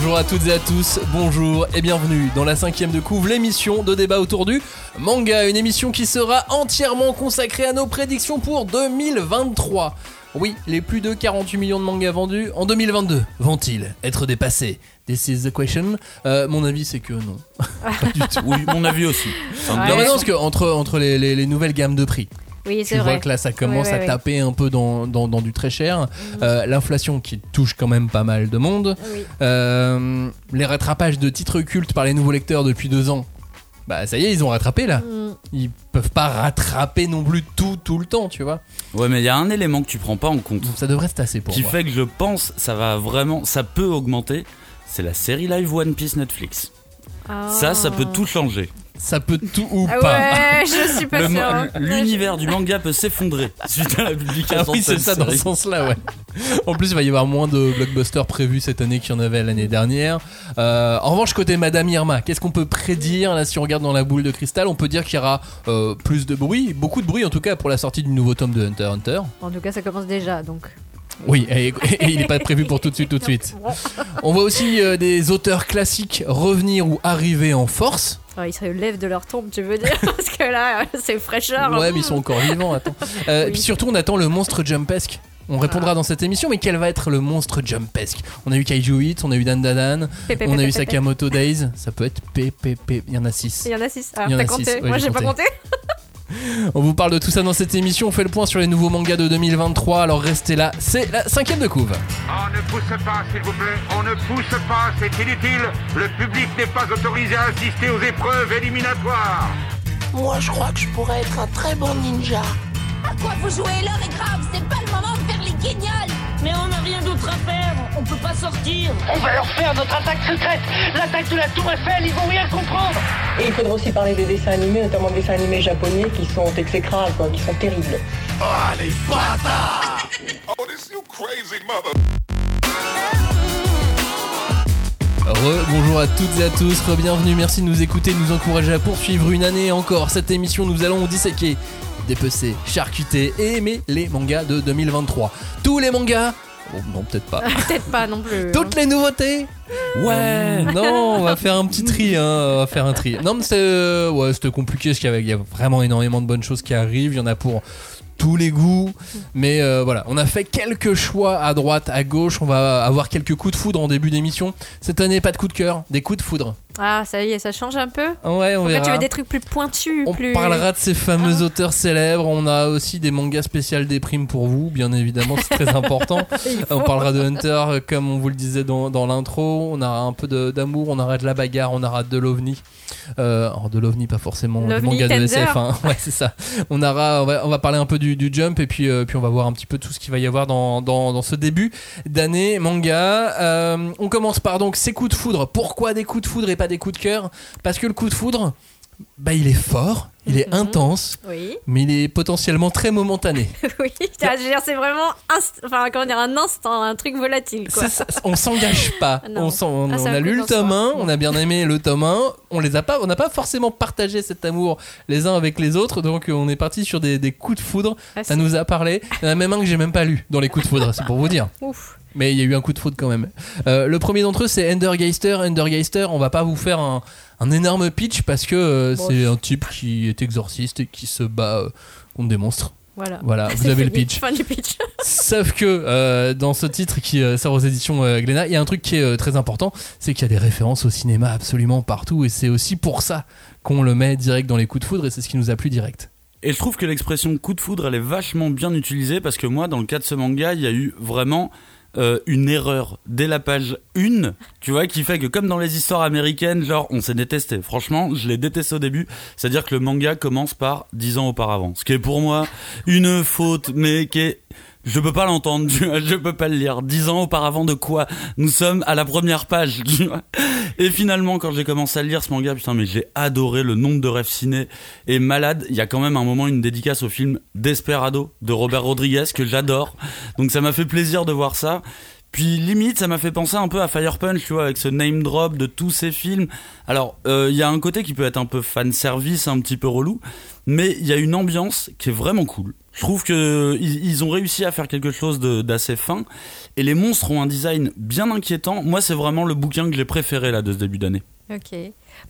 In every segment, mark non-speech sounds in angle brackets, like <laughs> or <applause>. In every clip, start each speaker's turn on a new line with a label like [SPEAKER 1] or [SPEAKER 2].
[SPEAKER 1] Bonjour à toutes et à tous, bonjour et bienvenue dans la cinquième de couvre, l'émission de débat autour du manga, une émission qui sera entièrement consacrée à nos prédictions pour 2023. Oui, les plus de 48 millions de mangas vendus en 2022 vont-ils être dépassés? This is the question. Euh, mon avis, c'est que non. <laughs> Pas du tout.
[SPEAKER 2] Oui, mon avis aussi.
[SPEAKER 1] Non, mais non, parce que entre, entre les, les- les nouvelles gammes de prix,
[SPEAKER 3] Oui,
[SPEAKER 1] tu
[SPEAKER 3] c'est
[SPEAKER 1] vois
[SPEAKER 3] vrai.
[SPEAKER 1] que là, ça commence à taper un peu dans, dans- dans du très cher. Euh, L'inflation qui touche quand même pas mal de monde.
[SPEAKER 3] Oui.
[SPEAKER 1] Euh, les rattrapages de titres cultes par les nouveaux lecteurs depuis deux ans. Bah ça y est, ils ont rattrapé là.
[SPEAKER 3] Mm.
[SPEAKER 1] Ils peuvent pas rattraper non plus tout tout le temps, tu vois.
[SPEAKER 2] Ouais, mais il y a un élément que tu prends pas en compte
[SPEAKER 1] ça devrait se tasser pour
[SPEAKER 2] qui
[SPEAKER 1] moi.
[SPEAKER 2] fait que je pense ça va vraiment, ça peut augmenter. C'est la série live One Piece Netflix. Ça, ça peut tout changer.
[SPEAKER 1] Ça peut tout ou
[SPEAKER 3] Ah
[SPEAKER 1] pas.
[SPEAKER 3] ouais, je suis pas
[SPEAKER 2] Le
[SPEAKER 3] sûre.
[SPEAKER 2] ma- L'univers du manga peut s'effondrer <laughs> suite à la
[SPEAKER 1] Ah oui, c'est ça dans ce sens-là, ouais. En plus, il va y avoir moins de blockbusters prévus cette année qu'il y en avait l'année dernière. Euh, en revanche, côté Madame Irma, qu'est-ce qu'on peut prédire là si on regarde dans la boule de cristal? On peut dire qu'il y aura euh, plus de bruit, beaucoup de bruit en tout cas pour la sortie du nouveau tome de Hunter x Hunter.
[SPEAKER 3] En tout cas, ça commence déjà, donc.
[SPEAKER 1] Oui, et, et il n'est pas prévu pour tout de suite, tout de suite. On voit aussi euh, des auteurs classiques revenir ou arriver en force.
[SPEAKER 3] Ah, ils se lèvent de leur tombe, tu veux dire <laughs> Parce que là, c'est fraîcheur.
[SPEAKER 1] Ouais, mais ils sont encore vivants, attends. Euh,
[SPEAKER 3] Oui.
[SPEAKER 1] Puis surtout, on attend le monstre Jumpesque. On répondra dans cette émission, mais quel va être le monstre Jumpesque? On a eu Kaiju 8, on a eu Dan Dan, on a eu. Sakamoto Days, ça peut être PPP, il y en a 6.
[SPEAKER 3] Il y en a 6. Ah, t'as compté
[SPEAKER 1] six, ouais,
[SPEAKER 3] Moi,
[SPEAKER 1] j'ai
[SPEAKER 3] pas
[SPEAKER 1] compté. <laughs> On vous parle de tout ça dans cette émission, on fait le point sur les nouveaux mangas de 2023, alors restez là, c'est la cinquième de couve.
[SPEAKER 4] On ne pousse pas, s'il vous plaît. On ne pousse pas, c'est inutile. Le public n'est pas autorisé à assister aux épreuves éliminatoires.
[SPEAKER 5] Moi, je crois que je pourrais être un très bon ninja.
[SPEAKER 6] À quoi vous jouez L'heure est grave, c'est pas le moment de faire les guignols
[SPEAKER 7] Mais on n'a rien d'autre à faire, on peut pas sortir.
[SPEAKER 8] On va leur faire notre attaque secrète, l'attaque de la Tour Eiffel, ils vont rien comprendre.
[SPEAKER 9] Et il faudra aussi parler des dessins animés, notamment des dessins animés japonais qui sont exécrables, quoi, qui sont terribles.
[SPEAKER 1] Re, bonjour à toutes et à tous, bienvenue, merci de nous écouter, de nous encourager à poursuivre une année encore. Cette émission, nous allons disséquer, dépecer, charcuter et aimer les mangas de 2023. Tous les mangas Oh, Non, peut-être pas. <laughs>
[SPEAKER 3] Peut-être pas non plus.
[SPEAKER 1] Toutes les nouveautés
[SPEAKER 2] Ouais.
[SPEAKER 1] Non, on va faire un petit tri, hein, on va faire un tri. Non, mais c'était euh, ouais, c'était compliqué parce qu'il y avait- il y a vraiment énormément de bonnes choses qui arrivent. Il y en a pour tous les goûts, mais euh, voilà, on a fait quelques choix à droite, à gauche. On va avoir quelques coups de foudre en début d'émission. Cette année, pas de coups de cœur, des coups de foudre.
[SPEAKER 3] Ah, ça y est, ça change un peu.
[SPEAKER 1] Ouais, on
[SPEAKER 3] En fait, tu veux des trucs plus pointus,
[SPEAKER 1] On
[SPEAKER 3] plus.
[SPEAKER 1] parlera de ces fameux
[SPEAKER 3] Ah.
[SPEAKER 1] auteurs célèbres. On a aussi des mangas spécial des primes pour vous, bien évidemment, c'est très <laughs> important. On parlera de Hunter, comme on vous le disait dans, dans l'intro. On aura un peu de- d'amour, on aura de la bagarre, on aura de l'ovni. Euh, alors de l'ovni, pas forcément le manga de
[SPEAKER 3] Tender.
[SPEAKER 1] SF. hein. Ouais, c'est ça. On, aura, on, va, on va parler un peu du, du jump et puis, euh, puis on va voir un petit peu tout ce qu'il va y avoir dans, dans, dans ce début d'année manga. Euh, on commence par donc ces coups de foudre. Pourquoi des coups de foudre et pas des coups de cœur Parce que le coup de foudre, bah, il est fort, il est
[SPEAKER 3] Mhm.
[SPEAKER 1] intense,
[SPEAKER 3] Oui,
[SPEAKER 1] mais il est potentiellement très momentané. <laughs>
[SPEAKER 3] oui. C'est vraiment inst- enfin, comment dire, un instant, un truc volatile, quoi.
[SPEAKER 1] Ça, on s'engage pas. <laughs> On, on-
[SPEAKER 3] Ah,
[SPEAKER 1] on a lu le tome 1,
[SPEAKER 3] Non.
[SPEAKER 1] on a bien aimé le tome 1. On les a pas, on n'a pas forcément partagé cet amour les uns avec les autres, donc euh, on est parti sur des, des coups de foudre.
[SPEAKER 3] Ah,
[SPEAKER 1] Ça nous a parlé. Il y en a même un que j'ai même pas lu dans les coups de foudre, c'est pour vous dire.
[SPEAKER 3] Ouf.
[SPEAKER 1] Mais il y a eu un coup de foudre quand même. Euh, le premier d'entre eux, c'est Endergeister. Endergeister, on va pas vous faire un, un énorme pitch parce que euh,
[SPEAKER 3] Bon,
[SPEAKER 1] c'est un type qui est exorciste et qui se bat euh, contre des monstres.
[SPEAKER 3] Voilà.
[SPEAKER 1] Voilà, <laughs> vous avez le pitch.
[SPEAKER 3] Fin du pitch. <laughs>
[SPEAKER 1] Sauf que euh, dans ce titre qui euh, sort aux éditions euh, Glénat, il y a un truc qui est euh, très important, c'est qu'il y a des références au cinéma absolument partout et c'est aussi pour ça qu'on le met direct dans les coups de foudre et c'est ce qui nous a plu direct.
[SPEAKER 2] Et je trouve que l'expression coup de foudre, elle est vachement bien utilisée parce que moi, dans le cas de ce manga, il y a eu vraiment euh, une erreur dès la page 1, tu vois, qui fait que comme dans les histoires américaines, genre, on s'est détesté. Franchement, je l'ai détesté au début. C'est-à-dire que le manga commence par 10 ans auparavant. Ce qui est pour moi une faute, mais qui est... Je peux pas l'entendre, <laughs> je peux pas le lire. Dix ans auparavant de quoi Nous sommes à la première page. <laughs> Et finalement, quand j'ai commencé à lire ce manga, putain, mais j'ai adoré le nombre de rêves ciné et malade. Il y a quand même un moment une dédicace au film Desperado de Robert Rodriguez que j'adore. Donc ça m'a fait plaisir de voir ça. Puis limite, ça m'a fait penser un peu à Fire Punch, tu vois, avec ce name drop de tous ces films. Alors, euh, il y a un côté qui peut être un peu fan service, un petit peu relou, mais il y a une ambiance qui est vraiment cool. Je trouve que ils, ont réussi à faire quelque chose d'assez fin, et les monstres ont un design bien inquiétant. Moi, c'est vraiment le bouquin que j'ai préféré là de ce début d'année.
[SPEAKER 3] Ok.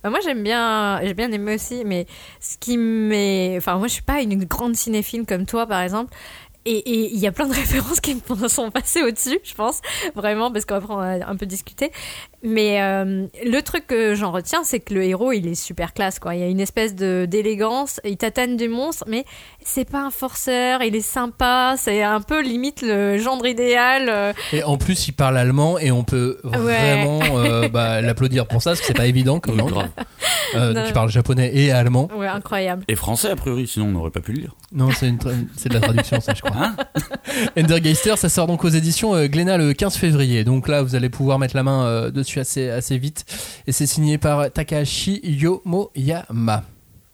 [SPEAKER 3] Bah, moi j'aime bien, j'ai bien aimé aussi, mais ce qui m'est, enfin moi je suis pas une grande cinéphile comme toi par exemple. Et il y a plein de <laughs> références qui me sont passées au-dessus, je pense, vraiment, parce qu'après on va un peu discuter. Mais euh, le truc que j'en retiens, c'est que le héros, il est super classe, quoi. Il y a une espèce de d'élégance, il tatane des monstres, mais c'est pas un forceur, il est sympa, c'est un peu limite le gendre idéal. euh,
[SPEAKER 1] Et en plus, il parle allemand et on peut
[SPEAKER 3] Ouais.
[SPEAKER 1] vraiment euh, <laughs> bah, l'applaudir pour ça, parce que c'est pas évident comme langue. Euh, parles japonais et allemand.
[SPEAKER 3] ouais, incroyable.
[SPEAKER 2] Et français, a priori, sinon on n'aurait pas pu le lire.
[SPEAKER 1] Non, c'est une c'est de la traduction, ça, je crois.
[SPEAKER 2] Hein
[SPEAKER 1] Endergeister, ça sort donc aux éditions euh, Glénat le 15 février. Donc là, vous allez pouvoir mettre la main euh, assez, assez vite. Et c'est signé par Takahashi Yomoyama.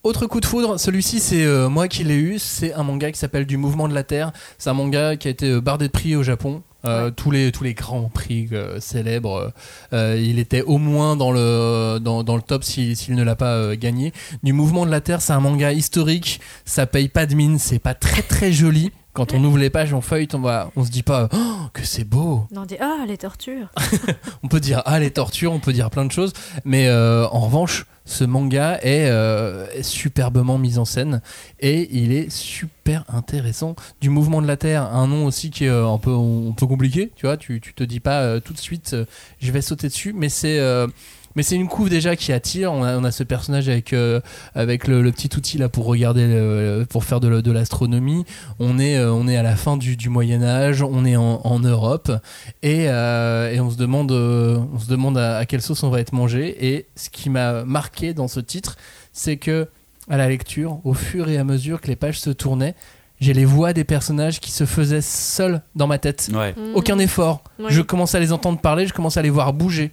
[SPEAKER 1] Autre coup de foudre, celui-ci c'est euh, moi qui l'ai eu, c'est un manga qui s'appelle Du Mouvement de la Terre. C'est un manga qui a été euh, bardé de prix au Japon. Euh, tous, les, tous les grands prix euh, célèbres, il était au moins dans le, dans, dans le top s'il ne l'a pas gagné. Du Mouvement de la Terre, c'est un manga historique, ça paye pas de mine, c'est pas très très joli. Quand on ouvre les pages, on feuille, on, va, on se dit pas oh, que c'est beau.
[SPEAKER 3] Non, on dit ah les tortures. <laughs> <laughs>
[SPEAKER 1] On peut dire ah les tortures, on peut dire plein de choses, mais euh, en revanche, ce manga est euh, est superbement mis en scène et il est super intéressant. Du mouvement de la Terre, un nom aussi qui est euh, un peu un peu compliqué, tu vois, tu, tu te dis pas euh, tout de suite euh, je vais sauter dessus, mais c'est mais c'est une couve déjà qui attire. On a, on a ce personnage avec euh, avec le, le petit outil là pour regarder le- pour faire de, l'astronomie. On est euh, on est à la fin du, du Moyen Âge. On est en, en Europe et, euh, et on se demande euh, on se demande à, à quelle sauce on va être mangé. Et ce qui m'a marqué dans ce titre, c'est que à la lecture, au fur et à mesure que les pages se tournaient, j'ai les voix des personnages qui se faisaient seuls dans ma tête
[SPEAKER 2] Ouais.
[SPEAKER 3] Mm.
[SPEAKER 1] aucun effort. Je commence à les entendre parler, je commence à les voir bouger.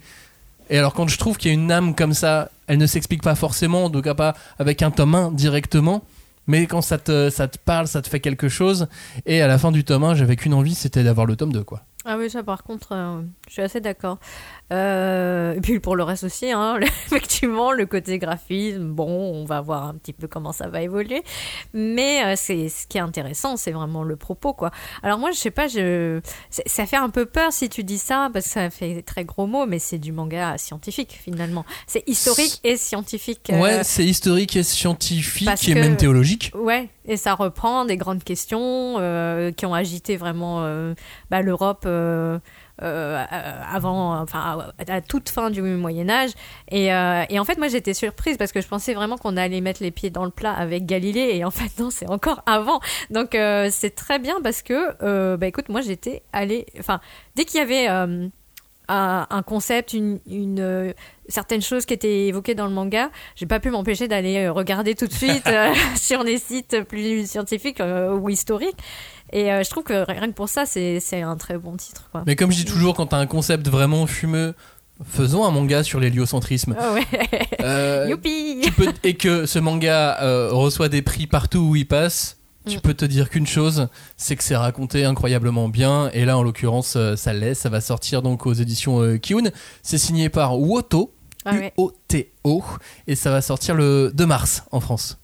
[SPEAKER 1] Et alors quand je trouve qu'il y a une âme comme ça, elle ne s'explique pas forcément, en tout cas pas avec un tome 1 directement, mais quand ça te, ça te parle, ça te fait quelque chose. Et à la fin du tome 1, j'avais qu'une envie, c'était d'avoir le tome 2 quoi.
[SPEAKER 3] Ah oui, ça par contre, euh, je suis assez d'accord. Euh, et puis pour le reste aussi, hein, <laughs> effectivement, le côté graphisme, bon, on va voir un petit peu comment ça va évoluer. Mais euh, c'est ce qui est intéressant, c'est vraiment le propos, quoi. Alors moi, je sais pas, je, ça fait un peu peur si tu dis ça, parce que ça fait très gros mots, mais c'est du manga scientifique finalement. C'est historique et scientifique.
[SPEAKER 1] Ouais, c'est historique et scientifique
[SPEAKER 3] parce
[SPEAKER 1] et
[SPEAKER 3] que-
[SPEAKER 1] même théologique.
[SPEAKER 3] Ouais, et ça reprend des grandes questions qui ont agité vraiment bah, l'Europe euh, euh, avant, enfin à toute fin du Moyen Âge. Et, euh, et en fait, moi j'étais surprise parce que je pensais vraiment qu'on allait mettre les pieds dans le plat avec Galilée, et en fait non, c'est encore avant. Donc c'est très bien parce que, bah écoute, moi j'étais allée, enfin dès qu'il y avait un, un concept, une, une euh, certaines choses qui étaient évoquées dans le manga, j'ai pas pu m'empêcher d'aller euh, regarder tout de suite euh, <laughs> <laughs> sur des sites plus scientifiques euh, ou historiques. Et je trouve que rien que pour ça, c'est c'est un très bon titre. Quoi.
[SPEAKER 1] Mais comme je dis toujours, quand t'as un concept vraiment fumeux, faisons un manga sur l'héliocentrisme.
[SPEAKER 3] Ah ouais.
[SPEAKER 1] Euh, <laughs>
[SPEAKER 3] Youpi
[SPEAKER 1] peux- et que ce manga euh, reçoit des prix partout où il passe, tu peux te dire qu'une chose, c'est que c'est raconté incroyablement bien. Et là, en l'occurrence, euh, ça l'est. Ça va sortir donc aux éditions euh, Kiun. C'est signé par Woto,
[SPEAKER 3] Ah ouais.
[SPEAKER 1] U-O-T-O, et ça va sortir le 2 mars en France.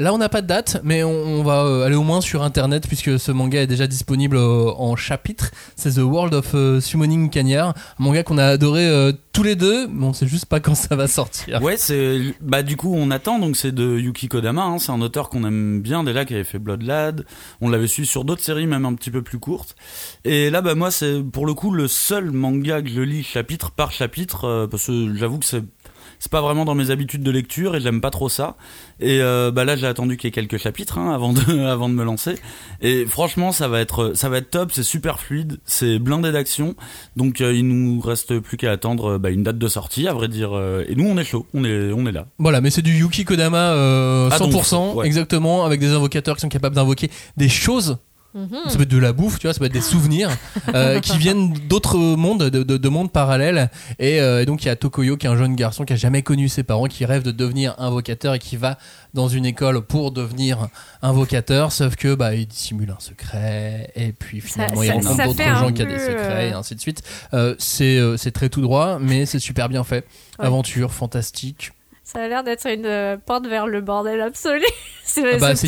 [SPEAKER 1] Là, on n'a pas de date, mais on, va euh, aller au moins sur internet puisque ce manga est déjà disponible euh, en chapitre. C'est The World of euh, Summoning Cagnard, un manga qu'on a adoré tous les deux, mais on sait juste pas quand ça va sortir.
[SPEAKER 2] Ouais, c'est bah du coup on attend donc c'est de Yuki Kodama, hein, c'est un auteur qu'on aime bien déjà qui avait fait Blood Lad. On l'avait su sur d'autres séries même un petit peu plus courtes. Et là bah moi c'est pour le coup le seul manga que je lis chapitre par chapitre parce que j'avoue que c'est c'est pas vraiment dans mes habitudes de lecture et j'aime pas trop ça. Et euh, bah là j'ai attendu qu'il y ait quelques chapitres hein, avant de <laughs> avant de me lancer. Et franchement ça va être ça va être top, c'est super fluide, c'est blindé d'action. Donc euh, il nous reste plus qu'à attendre euh, bah, une date de sortie à vrai dire. euh, et nous on est chaud, on est on est là.
[SPEAKER 1] Voilà, mais c'est du Yuki Kodama euh,
[SPEAKER 2] Ah, donc,
[SPEAKER 1] 100%,
[SPEAKER 2] ouais.
[SPEAKER 1] exactement, avec des invocateurs qui sont capables d'invoquer des choses. Ça peut être de la bouffe, tu vois, ça peut être des souvenirs <laughs> euh, qui viennent d'autres mondes, de, de- de mondes parallèles. Et, euh, et donc il y a Tokoyo qui est un jeune garçon qui a jamais connu ses parents, qui rêve de devenir invocateur et qui va dans une école pour devenir invocateur, sauf que bah il dissimule un secret et puis finalement il
[SPEAKER 3] ça-
[SPEAKER 1] rencontre
[SPEAKER 3] ça
[SPEAKER 1] d'autres gens qui ont des secrets et ainsi de suite. Euh, c'est euh, c'est très tout droit, mais c'est super bien fait.
[SPEAKER 3] Ouais.
[SPEAKER 1] Aventure fantastique.
[SPEAKER 3] Ça a l'air d'être une euh, porte vers le bordel absolu. <laughs> c'est
[SPEAKER 1] Ah bah
[SPEAKER 3] ce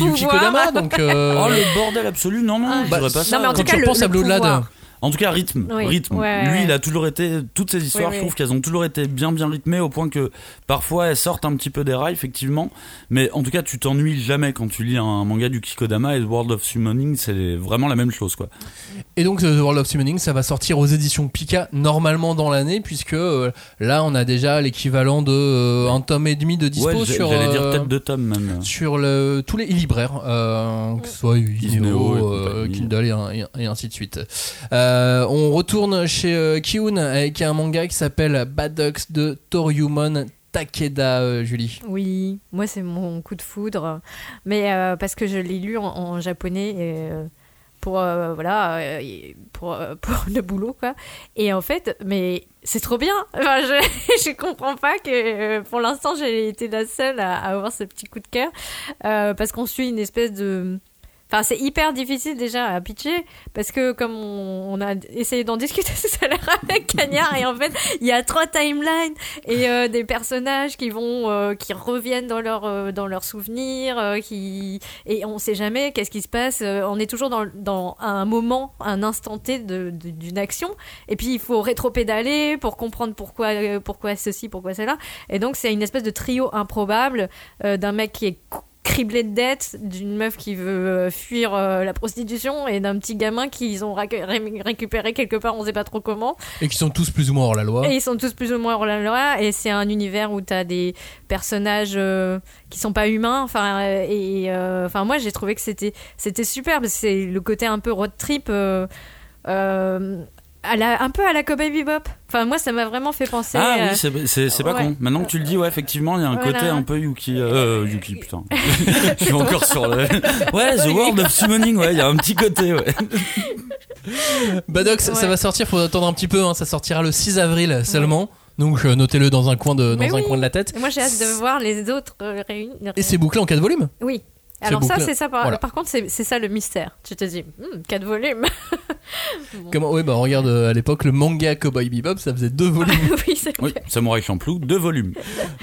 [SPEAKER 1] donc. euh,
[SPEAKER 2] Oh le bordel absolu, non, non,
[SPEAKER 3] Ah.
[SPEAKER 1] Bah,
[SPEAKER 2] pas
[SPEAKER 3] non,
[SPEAKER 2] ça.
[SPEAKER 3] mais en tout
[SPEAKER 1] quand
[SPEAKER 3] cas,
[SPEAKER 1] tu
[SPEAKER 3] le-
[SPEAKER 1] repenses
[SPEAKER 3] le
[SPEAKER 1] à
[SPEAKER 3] pouvoir.
[SPEAKER 2] En tout cas, rythme,
[SPEAKER 3] Oui.
[SPEAKER 2] rythme.
[SPEAKER 3] Ouais,
[SPEAKER 2] Lui,
[SPEAKER 3] ouais.
[SPEAKER 2] il a toujours été. Toutes ces histoires,
[SPEAKER 3] Oui,
[SPEAKER 2] je trouve qu'elles ont toujours été bien, bien rythmées au point que parfois elles sortent un petit peu des rails, effectivement. Mais en tout cas, tu t'ennuies jamais quand tu lis un manga du Kikodama et World of Summoning, c'est vraiment la même chose, quoi.
[SPEAKER 1] Et donc euh, The World of Summoning, ça va sortir aux éditions Pika normalement dans l'année, puisque euh, là on a déjà l'équivalent de euh, un tome et demi de dispo
[SPEAKER 2] ouais,
[SPEAKER 1] sur
[SPEAKER 2] j'allais dire peut-être deux tomes même.
[SPEAKER 1] sur le, tous les libraires, euh, que ce soit
[SPEAKER 2] Isneo
[SPEAKER 1] Isneo,
[SPEAKER 2] et
[SPEAKER 1] euh,
[SPEAKER 2] compagnie.
[SPEAKER 1] Kindle et, et ainsi de suite. Euh, on retourne chez euh, Kiun avec un manga qui s'appelle Badox de Toryumon Takeda, euh, Julie.
[SPEAKER 3] Oui, moi c'est mon coup de foudre, mais euh, parce que je l'ai lu en, japonais euh, pour euh, voilà euh, pour euh, <laughs> le boulot quoi. Et en fait, mais c'est trop bien. <laughs> Je comprends pas que euh, pour l'instant j'ai été la seule à, à avoir ce petit coup de cœur euh, parce qu'on suit une espèce de Enfin, c'est hyper difficile déjà à pitcher parce que comme on, a essayé d'en discuter <laughs> tout à l'heure avec Cagnard et en fait il y a trois timelines et euh, des personnages qui vont euh, qui reviennent dans leur euh, dans leurs souvenirs qui et on sait jamais qu'est-ce qui se passe on est toujours dans, dans un moment un instant T d'une action et puis il faut rétro-pédaler pour comprendre pourquoi pourquoi ceci pourquoi cela et donc c'est une espèce de trio improbable d'un mec qui est criblé de dettes, d'une meuf qui veut euh, fuir euh, la prostitution et d'un petit gamin qu'ils ont récupéré quelque part, on sait pas trop comment.
[SPEAKER 1] Et qui sont tous plus ou moins hors la loi.
[SPEAKER 3] Et ils sont tous plus ou moins hors la loi. Et c'est un univers où tu as des personnages euh, qui sont pas humains. Enfin, euh, et euh, enfin, moi j'ai trouvé que c'était c'était super c'est le côté un peu road trip. euh, à la, un peu à la Cowboy Bebop. Enfin, moi, ça m'a vraiment fait penser.
[SPEAKER 2] Ah
[SPEAKER 3] euh,
[SPEAKER 2] oui, c'est- c'est pas
[SPEAKER 3] ouais.
[SPEAKER 2] con. Maintenant que tu le dis, ouais, effectivement, il y a un
[SPEAKER 3] Voilà.
[SPEAKER 2] côté un peu Yuki. Euh, Yuki, putain. <laughs> <laughs> Je suis encore sur le. <laughs> Ouais, The World of Summoning, ouais, il y a un petit côté, ouais.
[SPEAKER 1] Badox,
[SPEAKER 3] Ouais.
[SPEAKER 1] ça va sortir, faut attendre un petit peu, hein, ça sortira le 6 avril seulement. Donc euh, notez-le dans un coin de, dans
[SPEAKER 3] Mais
[SPEAKER 1] un
[SPEAKER 3] oui.
[SPEAKER 1] coin de la tête.
[SPEAKER 3] Et Moi, j'ai hâte de voir les autres euh, réunis.
[SPEAKER 1] Et c'est bouclé en 4 volumes?
[SPEAKER 3] Oui. Alors ça, c'est ça. Par,
[SPEAKER 1] Voilà.
[SPEAKER 3] par contre, c'est ça le mystère. Tu te dis, hmm, quatre volumes. <laughs>
[SPEAKER 1] Comment Ouais, bah regarde euh, à l'époque le manga Cowboy Bebop, ça faisait deux volumes. <laughs>
[SPEAKER 3] oui, c'est
[SPEAKER 2] Oui, Samouraï Champloo, deux volumes.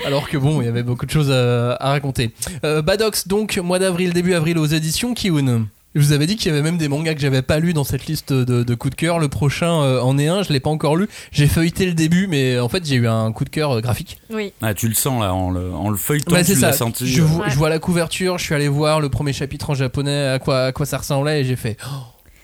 [SPEAKER 1] alors que bon, il y avait beaucoup de choses à, à raconter. Euh, Badox, donc mois d'avril, début avril aux éditions Kiun. Je vous avais dit qu'il y avait même des mangas que j'avais pas lu dans cette liste de, de coups de cœur. Le prochain euh, en est un, je l'ai pas encore lu. J'ai feuilleté le début, mais en fait j'ai eu un coup de cœur euh, graphique.
[SPEAKER 3] Oui.
[SPEAKER 2] Ah, tu le sens là, en le, en le feuilletant,
[SPEAKER 1] Bah,
[SPEAKER 2] tu l'as senti.
[SPEAKER 1] Je,
[SPEAKER 2] euh.
[SPEAKER 1] vois,
[SPEAKER 3] Ouais.
[SPEAKER 1] je vois la couverture, je suis allé voir le premier chapitre en japonais, à quoi, à quoi ça ressemblait, et j'ai fait. Oh,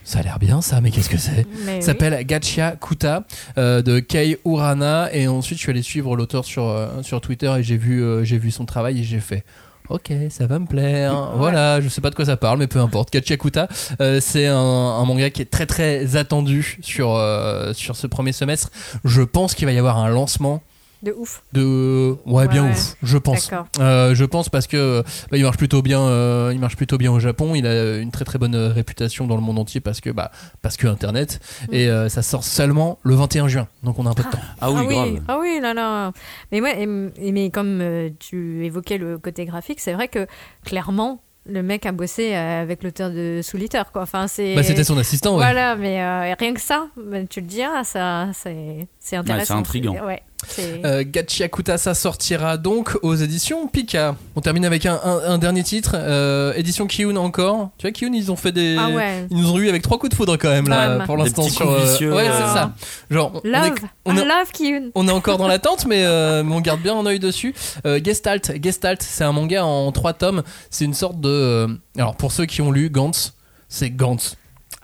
[SPEAKER 1] ça a l'air bien ça, mais qu'est-ce que c'est?
[SPEAKER 3] Oui.
[SPEAKER 1] Ça s'appelle Gachia Kuta euh, de Kei Urana et ensuite je suis allé suivre l'auteur sur, euh, sur Twitter et j'ai vu, euh, j'ai vu son travail et j'ai fait Ok, ça va me plaire. Voilà, je sais pas de quoi ça parle, mais peu importe. Gachia Kuta, euh, c'est un, un manga qui est très très attendu sur, euh, sur ce premier semestre. Je pense qu'il va y avoir un lancement
[SPEAKER 3] De ouf.
[SPEAKER 1] de ouais, bien
[SPEAKER 3] Ouais.
[SPEAKER 1] ouf, je pense. Euh, je pense parce que bah, il marche plutôt bien. euh, il marche plutôt bien au Japon. Il a une très très bonne euh, réputation dans le monde entier parce que bah parce que Internet
[SPEAKER 3] Mm.
[SPEAKER 1] et euh, ça sort seulement le 21 juin. Donc on a un peu de temps.
[SPEAKER 2] Ah oui,
[SPEAKER 3] ah
[SPEAKER 2] grave.
[SPEAKER 3] oui, ah oui, là là. Mais ouais, et- mais comme euh, tu évoquais le côté graphique, c'est vrai que clairement le mec a bossé avec l'auteur de Soul Eater, quoi. Enfin, c'est.
[SPEAKER 1] Bah c'était son assistant. Ouais.
[SPEAKER 3] Voilà, mais euh, rien que ça, bah, tu le diras, ça, c'est, c'est intéressant.
[SPEAKER 2] intriguant.
[SPEAKER 3] Ouais, c'est-
[SPEAKER 1] Euh, Gachia Kuta, ça sortira donc aux éditions Pika. On termine avec un, un- un dernier titre, euh, édition Kiun encore. Tu vois, Kiun, ils ont fait des.
[SPEAKER 3] Ah ouais.
[SPEAKER 1] Ils nous ont eu avec trois coups de foudre quand même là pour l'instant sur.
[SPEAKER 2] vicieux,
[SPEAKER 1] ouais,
[SPEAKER 2] euh.
[SPEAKER 1] c'est ça. Genre, on- on est-
[SPEAKER 3] Love,
[SPEAKER 1] on est-
[SPEAKER 3] love Kyun.
[SPEAKER 1] On est encore dans <laughs> l'attente, mais, euh, mais on garde bien un œil dessus. Euh, Gestalt, Gestalt, c'est un manga en trois tomes. C'est une sorte de. euh, alors pour ceux qui ont lu Gantz, c'est Gantz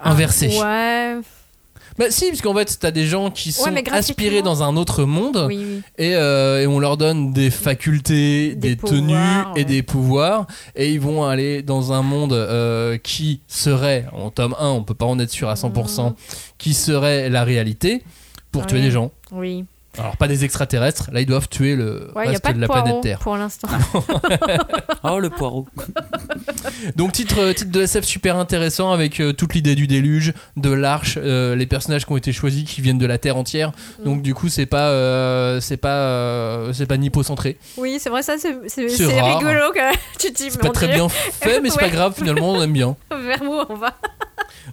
[SPEAKER 1] inversé.
[SPEAKER 3] Ouais,
[SPEAKER 1] Bah si, parce qu'en fait, t'as des gens qui sont aspirés dans un autre monde.
[SPEAKER 3] oui, oui.
[SPEAKER 1] Et, euh, et on leur donne des facultés, des,
[SPEAKER 3] Des
[SPEAKER 1] tenues
[SPEAKER 3] pouvoirs,
[SPEAKER 1] et
[SPEAKER 3] ouais.
[SPEAKER 1] des pouvoirs. Et ils vont aller dans un monde euh, qui serait, en tome 1, on peut pas en être sûr à 100%, qui serait la réalité pour tuer des gens.
[SPEAKER 3] Oui.
[SPEAKER 1] Alors pas des extraterrestres, là ils doivent tuer le
[SPEAKER 3] Ouais, a
[SPEAKER 1] reste
[SPEAKER 3] pas
[SPEAKER 1] de
[SPEAKER 3] de
[SPEAKER 1] la planète Terre.
[SPEAKER 3] pour l'instant. <laughs> <laughs>
[SPEAKER 2] Oh, le poireau. <laughs>
[SPEAKER 1] Donc titre, euh, titre de SF super intéressant avec euh, toute l'idée du déluge, de l'arche, euh, les personnages qui ont été choisis qui viennent de la Terre entière.
[SPEAKER 3] Mm.
[SPEAKER 1] Donc du coup c'est pas euh, c'est pas euh, c'est pas nippo-centré.
[SPEAKER 3] Oui, c'est vrai, ça, c'est rigolo quand même. Tu te dis,
[SPEAKER 1] C'est pas très
[SPEAKER 3] Dieu,
[SPEAKER 1] bien fait mais c'est pas grave finalement on aime bien.
[SPEAKER 3] Vers où on va?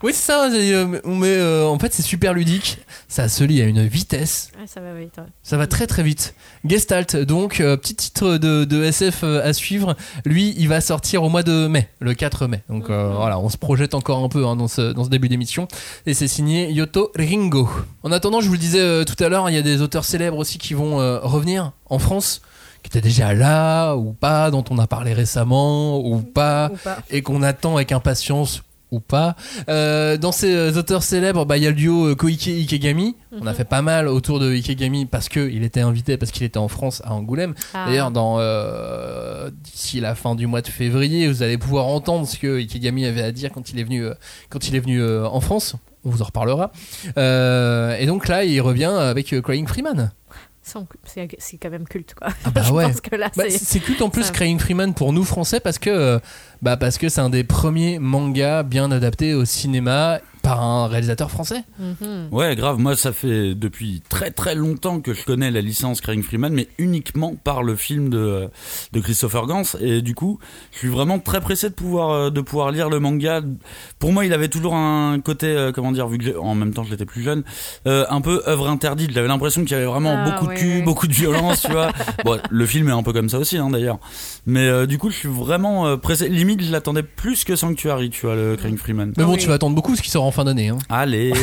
[SPEAKER 1] Oui c'est ça, c'est, euh, mais euh, en fait c'est super ludique, ça se lit à une vitesse.
[SPEAKER 3] Ouais, Ça va vite. ouais.
[SPEAKER 1] Ça va très très vite. Gestalt, donc, euh, petit titre de, de SF euh, à suivre. Lui, il va sortir au mois de mai, le 4 mai. Donc euh, voilà, on se projette encore un peu hein, dans, ce, dans ce début d'émission. Et c'est signé Yoto Ringo. En attendant, je vous le disais euh, tout à l'heure, il y a des auteurs célèbres aussi qui vont euh, revenir en France, qui étaient déjà là ou pas, dont on a parlé récemment ou pas
[SPEAKER 3] Ou pas.
[SPEAKER 1] et qu'on attend avec impatience ou pas. Euh, dans ces euh, auteurs célèbres, bah, il y a le duo euh, Koike Ikegami. On a fait pas mal autour de Ikegami parce que il était invité, parce qu'il était en France à Angoulême.
[SPEAKER 3] Ah.
[SPEAKER 1] D'ailleurs, dans euh, d'ici la fin du mois de février, vous allez pouvoir entendre ce que Ikegami avait à dire quand il est venu, quand il est venu euh, en France. On vous en reparlera. Et donc là, il revient avec Crying Freeman.
[SPEAKER 3] C'est quand même culte, quoi.
[SPEAKER 1] Ah bah <laughs> ouais. Bah,
[SPEAKER 3] c'est.
[SPEAKER 1] culte en plus
[SPEAKER 3] ça.
[SPEAKER 1] Crying Freeman pour nous français parce que euh, bah parce que c'est un des premiers mangas bien adaptés au cinéma par un réalisateur français.
[SPEAKER 3] Mhm.
[SPEAKER 2] Ouais, grave. Moi, ça fait depuis très très longtemps que je connais la licence Crying Freeman, mais uniquement par le film de, de Christopher Gans. Et du coup, je suis vraiment très pressé de pouvoir euh, de pouvoir lire le manga. Pour moi, il avait toujours un côté, euh, comment dire, vu que j'ai- en même temps je l'étais plus jeune, euh, un peu œuvre interdite. J'avais l'impression qu'il y avait vraiment
[SPEAKER 3] Ah,
[SPEAKER 2] beaucoup de cul,
[SPEAKER 3] ouais.
[SPEAKER 2] beaucoup de violence, tu vois. <laughs> Bon, le film est un peu comme ça aussi, hein, d'ailleurs. Mais euh, du coup, je suis vraiment euh, pressé. Limite, je l'attendais plus que Sanctuary, tu vois, le Crying Freeman.
[SPEAKER 1] Mais bon,
[SPEAKER 3] oui.
[SPEAKER 1] tu vas attendre beaucoup ce qui sort en fin d'année. Hein.
[SPEAKER 2] Allez.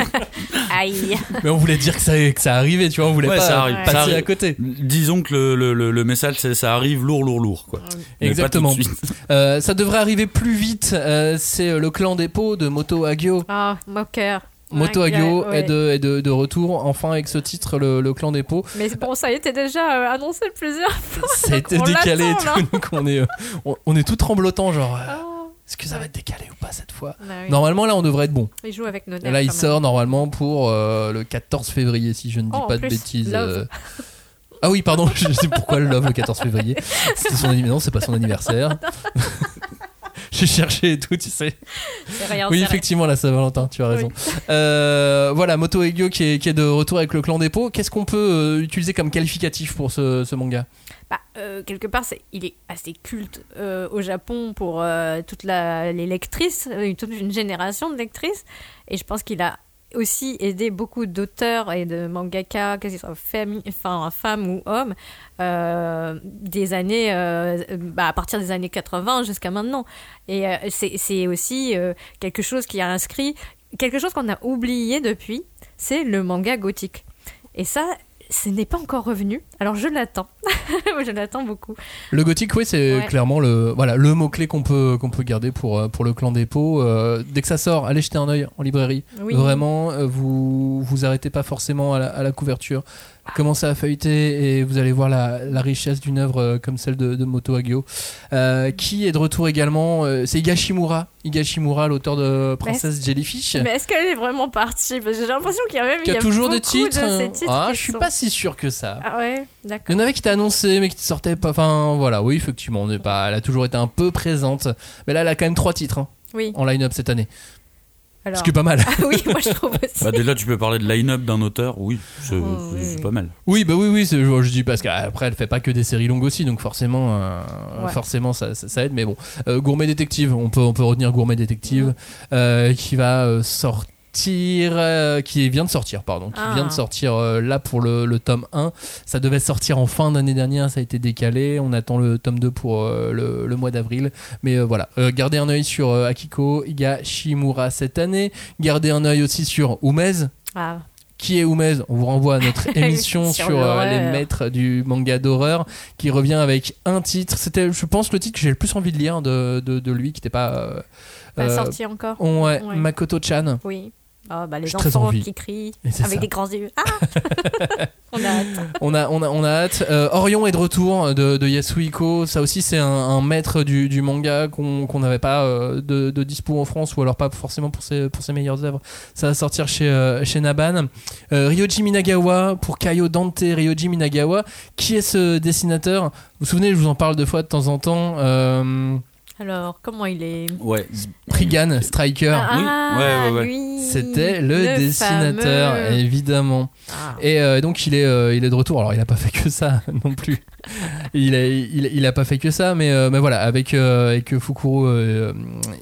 [SPEAKER 2] <laughs>
[SPEAKER 3] Aïe.
[SPEAKER 1] Mais on voulait dire que ça, que ça arrivait, tu vois, on voulait
[SPEAKER 2] Ouais,
[SPEAKER 1] pas
[SPEAKER 2] ça arrive.
[SPEAKER 1] passer
[SPEAKER 2] Ça arrive.
[SPEAKER 1] à côté.
[SPEAKER 2] Disons que le, le, le, le message, c'est ça arrive lourd, lourd, lourd, quoi. Mais
[SPEAKER 1] Exactement.
[SPEAKER 2] pas tout de suite. <laughs>
[SPEAKER 1] Euh, ça devrait arriver plus vite. euh, c'est euh, le clan dépôt de Moto Agyo.
[SPEAKER 3] Ah, moqueur.
[SPEAKER 1] Moto
[SPEAKER 3] ouais.
[SPEAKER 1] est, de, est de, de retour enfin avec ce titre, le, le clan dépôt.
[SPEAKER 3] Mais bon, ça a été déjà euh, annoncé plusieurs fois.
[SPEAKER 1] Ça a été <laughs> décalé tout. donc on est, euh, on, on est tout tremblotant, genre.
[SPEAKER 3] Oh.
[SPEAKER 1] Est-ce que ça va être décalé ou pas cette fois
[SPEAKER 3] Bah oui.
[SPEAKER 1] Normalement, là, on devrait être bon.
[SPEAKER 3] Il joue avec nos
[SPEAKER 1] Et là, il sort normalement pour euh, le 14 février, si je ne dis
[SPEAKER 3] Oh,
[SPEAKER 1] pas de
[SPEAKER 3] plus,
[SPEAKER 1] bêtises.
[SPEAKER 3] Love.
[SPEAKER 1] euh. Ah oui, pardon, <laughs> je sais pourquoi le Love le 14 février. C'était son anniversaire. Non, c'est pas son anniversaire. <laughs> J'ai cherché et tout, tu sais.
[SPEAKER 3] Rien,
[SPEAKER 1] Oui,
[SPEAKER 3] c'est
[SPEAKER 1] effectivement, la Saint-Valentin, tu as raison. <laughs> Euh, voilà, Moto Egyo qui est, qui est de retour avec le clan dépôt. Qu'est-ce qu'on peut euh, utiliser comme qualificatif pour ce, ce manga?
[SPEAKER 3] Bah, euh, quelque part, il est assez culte euh, au Japon pour euh, toutes la, les lectrices, euh, toute une génération de lectrices. Et je pense qu'il a aussi aidé beaucoup d'auteurs et de mangaka, que ce soit femme, enfin, femmes ou hommes, euh, des années, bah, à partir des années 80 jusqu'à maintenant. Et c'est, aussi quelque chose qui a inscrit, quelque chose qu'on a oublié depuis, c'est le manga gothique. Et ça, ce n'est pas encore revenu. Alors je l'attends. <laughs> je l'attends beaucoup.
[SPEAKER 1] Le gothique, oui, c'est
[SPEAKER 3] Ouais.
[SPEAKER 1] clairement le, voilà, le mot-clé qu'on peut, qu'on peut garder pour, euh, pour le clan dépôt. Euh, dès que ça sort, allez jeter un œil en librairie.
[SPEAKER 3] Oui.
[SPEAKER 1] Vraiment, euh, vous vous arrêtez pas forcément à la, à la couverture. Commencez à feuilleter et vous allez voir la, la richesse d'une œuvre euh, comme celle de, de Moto Hagio. Euh, qui est de retour également euh, C'est Higashimura. Higashimura, l'auteur de Princesse Jellyfish.
[SPEAKER 3] Mais est-ce qu'elle est vraiment partie? Parce que j'ai l'impression qu'il y a même
[SPEAKER 1] qui
[SPEAKER 3] il y
[SPEAKER 1] a toujours des titres.
[SPEAKER 3] De ces
[SPEAKER 1] hein.
[SPEAKER 3] titres
[SPEAKER 1] ah, je suis
[SPEAKER 3] sont-
[SPEAKER 1] pas si sûr que ça.
[SPEAKER 3] Ah ouais,
[SPEAKER 1] Il
[SPEAKER 3] d'accord.
[SPEAKER 1] y en avait qui étaient annoncés mais qui sortaient pas. Enfin voilà, oui effectivement, on n'est pas. Elle a toujours été un peu présente, mais là elle a quand même trois titres hein,
[SPEAKER 3] Oui.
[SPEAKER 1] en line-up cette année,
[SPEAKER 3] Alors.
[SPEAKER 1] ce qui est pas mal.
[SPEAKER 3] Ah oui, moi je trouve aussi.
[SPEAKER 2] Bah, déjà, tu peux parler de line-up d'un auteur, oui, c'est
[SPEAKER 3] Oh, oui,
[SPEAKER 2] pas mal.
[SPEAKER 1] Oui bah oui oui, je, dis parce qu'après elle fait pas que des séries longues aussi, donc forcément, euh,
[SPEAKER 3] Ouais.
[SPEAKER 1] forcément ça, ça, ça aide. Mais bon, Euh, Gourmet Détective, on peut on peut retenir Gourmet Détective euh, qui va euh, sortir. euh, qui vient de sortir, pardon, qui
[SPEAKER 3] Ah.
[SPEAKER 1] vient de sortir euh, là pour le, le tome 1. Ça devait sortir en fin d'année dernière, ça a été décalé. On attend le tome 2 pour euh, le, le mois d'avril. Mais voilà, gardez un œil sur Akiko Higashimura cette année. Gardez un œil aussi sur Umez.
[SPEAKER 3] Ah,
[SPEAKER 1] Qui est Umez? On vous renvoie à notre <laughs> émission
[SPEAKER 3] Sur
[SPEAKER 1] euh, les maîtres du manga d'horreur qui revient avec un titre. C'était, je pense, le titre que j'ai le plus envie de lire de, de, de lui, qui n'était pas. euh,
[SPEAKER 3] pas sorti encore
[SPEAKER 1] ouais,
[SPEAKER 3] Ouais.
[SPEAKER 1] Makoto-chan.
[SPEAKER 3] Oui. Ah, bah, les
[SPEAKER 1] J'ai
[SPEAKER 3] enfants qui crient avec
[SPEAKER 1] ça.
[SPEAKER 3] des grands yeux. Ah <laughs> On a hâte.
[SPEAKER 1] On a, on a, on a hâte. Euh, Orion est de retour de, de Yasuhiko. Ça aussi, c'est un, un maître du, du manga qu'on n'avait pas euh, de, de dispo en France ou alors pas forcément pour ses, pour ses meilleures œuvres. Ça va sortir chez, euh, chez Naban. Euh, Ryoji Minagawa pour Kaio Dante. Ryoji Minagawa. Qui est ce dessinateur? Vous vous souvenez, je vous en parle deux fois de temps en temps.
[SPEAKER 3] Alors, comment il est
[SPEAKER 2] Ouais.
[SPEAKER 1] Prigan, Striker.
[SPEAKER 3] Ah,
[SPEAKER 2] ouais, ouais, ouais.
[SPEAKER 3] lui,
[SPEAKER 1] C'était le, dessinateur,
[SPEAKER 3] fameux.
[SPEAKER 1] évidemment.
[SPEAKER 3] Ah.
[SPEAKER 1] Et euh, donc il est, euh, il est de retour. Alors il a pas fait que ça <laughs> non plus. il, a, il, il a pas fait que ça, mais, euh, mais voilà, avec, euh, avec Fukuro euh,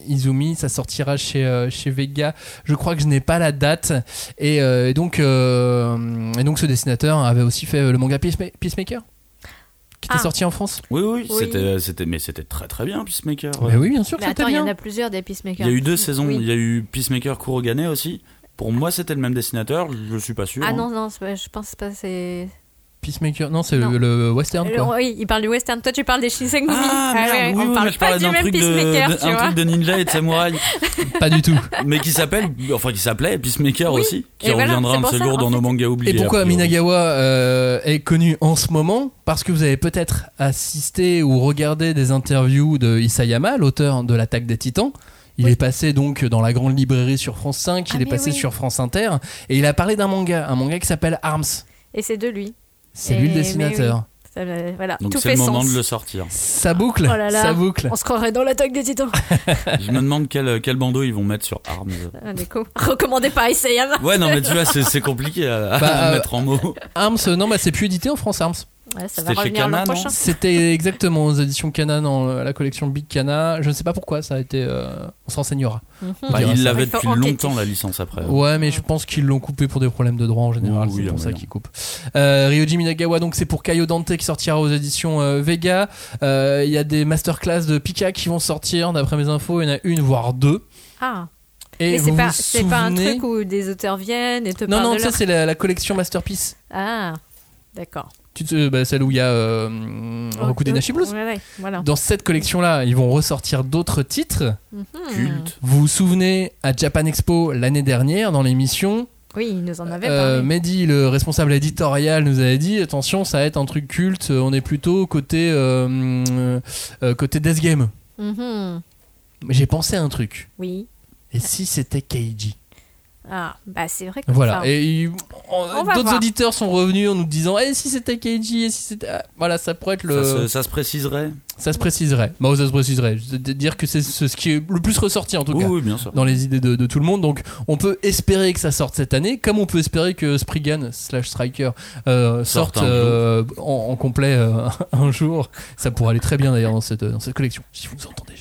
[SPEAKER 1] Izumi, ça sortira chez, euh, chez Vega. Je crois que je n'ai pas la date. Et, euh, et donc, euh, et donc ce dessinateur avait aussi fait le manga Peacema- Peacemaker, qui était
[SPEAKER 3] Ah.
[SPEAKER 1] sorti en France?
[SPEAKER 2] Oui, oui,
[SPEAKER 3] Oui.
[SPEAKER 2] c'était, c'était, mais c'était très très bien Peacemaker.
[SPEAKER 1] Mais oui, bien sûr,
[SPEAKER 3] Mais
[SPEAKER 1] c'était
[SPEAKER 3] attends, il y en a plusieurs des
[SPEAKER 2] Il
[SPEAKER 3] Peacemakers.
[SPEAKER 2] y a eu deux saisons.
[SPEAKER 3] Oui.
[SPEAKER 2] Il y a eu Peacemaker Kurogane aussi. Pour moi, c'était le même dessinateur. Je suis pas sûr.
[SPEAKER 3] Ah
[SPEAKER 2] hein.
[SPEAKER 3] non, non, je pense pas, c'est.
[SPEAKER 1] Peacemaker, non, c'est le, le western
[SPEAKER 3] Le-
[SPEAKER 1] quoi.
[SPEAKER 3] oui, il parle du western. Toi, tu parles des Shinsengumi.
[SPEAKER 2] Ah,
[SPEAKER 3] ouais,
[SPEAKER 2] oui,
[SPEAKER 3] on
[SPEAKER 2] oui,
[SPEAKER 3] parle
[SPEAKER 2] je
[SPEAKER 3] pas du
[SPEAKER 2] d'un
[SPEAKER 3] même
[SPEAKER 2] truc de,
[SPEAKER 3] Peacemaker,
[SPEAKER 2] de-
[SPEAKER 3] tu
[SPEAKER 2] un
[SPEAKER 3] vois.
[SPEAKER 2] truc de ninja et de samouraï, <laughs>
[SPEAKER 1] Pas du tout.
[SPEAKER 2] mais qui s'appelle, enfin qui s'appelait Peacemaker
[SPEAKER 3] Oui.
[SPEAKER 2] aussi, qui
[SPEAKER 3] Et voilà,
[SPEAKER 2] reviendra
[SPEAKER 3] c'est
[SPEAKER 2] un de ces jours dans nos mangas oubliés.
[SPEAKER 1] Et pourquoi. Minagawa euh, est connu en ce moment? Parce que vous avez peut-être assisté ou regardé des interviews de Isayama, l'auteur de l'attaque des titans. Il
[SPEAKER 3] Oui.
[SPEAKER 1] est passé donc dans la grande librairie sur France 5, il
[SPEAKER 3] Ah,
[SPEAKER 1] est passé
[SPEAKER 3] oui.
[SPEAKER 1] sur France Inter, et il a parlé d'un manga, un manga qui s'appelle Arms.
[SPEAKER 3] Et c'est de lui.
[SPEAKER 1] C'est lui le dessinateur.
[SPEAKER 3] Ça, voilà,
[SPEAKER 2] Donc c'est le moment
[SPEAKER 3] sens.
[SPEAKER 2] de le sortir.
[SPEAKER 1] Ça boucle,
[SPEAKER 3] Oh là là.
[SPEAKER 1] ça boucle.
[SPEAKER 3] On se croirait dans l'attaque des titans. <laughs>
[SPEAKER 2] Je me demande quel, quel bandeau ils vont mettre sur Arms.
[SPEAKER 3] Ah, déco. <laughs> Recommandé par Isayama.
[SPEAKER 2] Ouais, non, mais tu vois, c'est compliqué à, à
[SPEAKER 1] Bah, euh,
[SPEAKER 2] mettre en mots.
[SPEAKER 1] Arms, non, bah c'est plus édité en France, Arms.
[SPEAKER 3] Ouais, ça va
[SPEAKER 2] C'était chez
[SPEAKER 3] revenir
[SPEAKER 2] Kana,
[SPEAKER 3] l'an
[SPEAKER 2] non
[SPEAKER 3] prochain. <laughs>
[SPEAKER 1] C'était exactement aux éditions Cana dans la collection Big Cana. Je ne sais pas pourquoi, ça a été. euh, on se renseignera.
[SPEAKER 3] Mhm.
[SPEAKER 2] Bah, ils l'avaient depuis
[SPEAKER 3] enquêter.
[SPEAKER 2] longtemps la licence après.
[SPEAKER 1] Ouais, mais je pense qu'ils l'ont coupé pour des problèmes de droit en général.
[SPEAKER 2] Oui,
[SPEAKER 1] c'est
[SPEAKER 2] oui,
[SPEAKER 1] pour ça qu'ils coupent. Euh, Ryoji Minagawa, donc c'est pour Kaio Dante qui sortira aux éditions euh, Vega. Euh, Il y a des masterclass de Pika qui vont sortir, d'après mes infos. Il y en a une, voire deux.
[SPEAKER 3] Ah,
[SPEAKER 1] Et
[SPEAKER 3] mais
[SPEAKER 1] vous
[SPEAKER 3] c'est pas, pas un
[SPEAKER 1] souvenez-
[SPEAKER 3] truc où des auteurs viennent et te
[SPEAKER 1] Non,
[SPEAKER 3] parlent
[SPEAKER 1] non,
[SPEAKER 3] de
[SPEAKER 1] ça
[SPEAKER 3] leur...
[SPEAKER 1] c'est la, la collection Masterpiece.
[SPEAKER 3] Ah, d'accord.
[SPEAKER 1] Tu te- bah, celle où il y a euh, Roku Denashi Blues.
[SPEAKER 3] Ouais, ouais, voilà.
[SPEAKER 1] Dans cette collection-là, ils vont ressortir d'autres titres.
[SPEAKER 3] Mhm.
[SPEAKER 2] Culte.
[SPEAKER 1] Vous vous souvenez à Japan Expo l'année dernière dans l'émission
[SPEAKER 3] Oui, il nous en avait
[SPEAKER 1] Euh,
[SPEAKER 3] parlé.
[SPEAKER 1] Mehdi, le responsable éditorial, nous avait dit attention, ça va être un truc culte. On est plutôt côté euh, euh, côté Death Game.
[SPEAKER 3] Mhm.
[SPEAKER 1] Mais j'ai pensé à un truc.
[SPEAKER 3] Oui.
[SPEAKER 1] Et si c'était Keiji?
[SPEAKER 3] Ah, bah c'est vrai que
[SPEAKER 1] Voilà. Et d'autres auditeurs sont revenus en nous disant et si c'était Keiji Et si c'était ah, voilà, ça pourrait être le.
[SPEAKER 2] Ça, se, ça se préciserait
[SPEAKER 1] Ça se préciserait. Bah, ça se préciserait. Je veux dire que c'est ce qui est le plus ressorti en tout
[SPEAKER 2] Oui,
[SPEAKER 1] cas.
[SPEAKER 2] oui, bien sûr.
[SPEAKER 1] dans les idées de, de tout le monde. Donc on peut espérer que ça sorte cette année, comme on peut espérer que Spriggan slash Striker euh, sorte euh, en, en complet euh, <laughs> un jour. Ça pourrait aller très bien d'ailleurs dans cette, dans cette collection. Si vous entendez,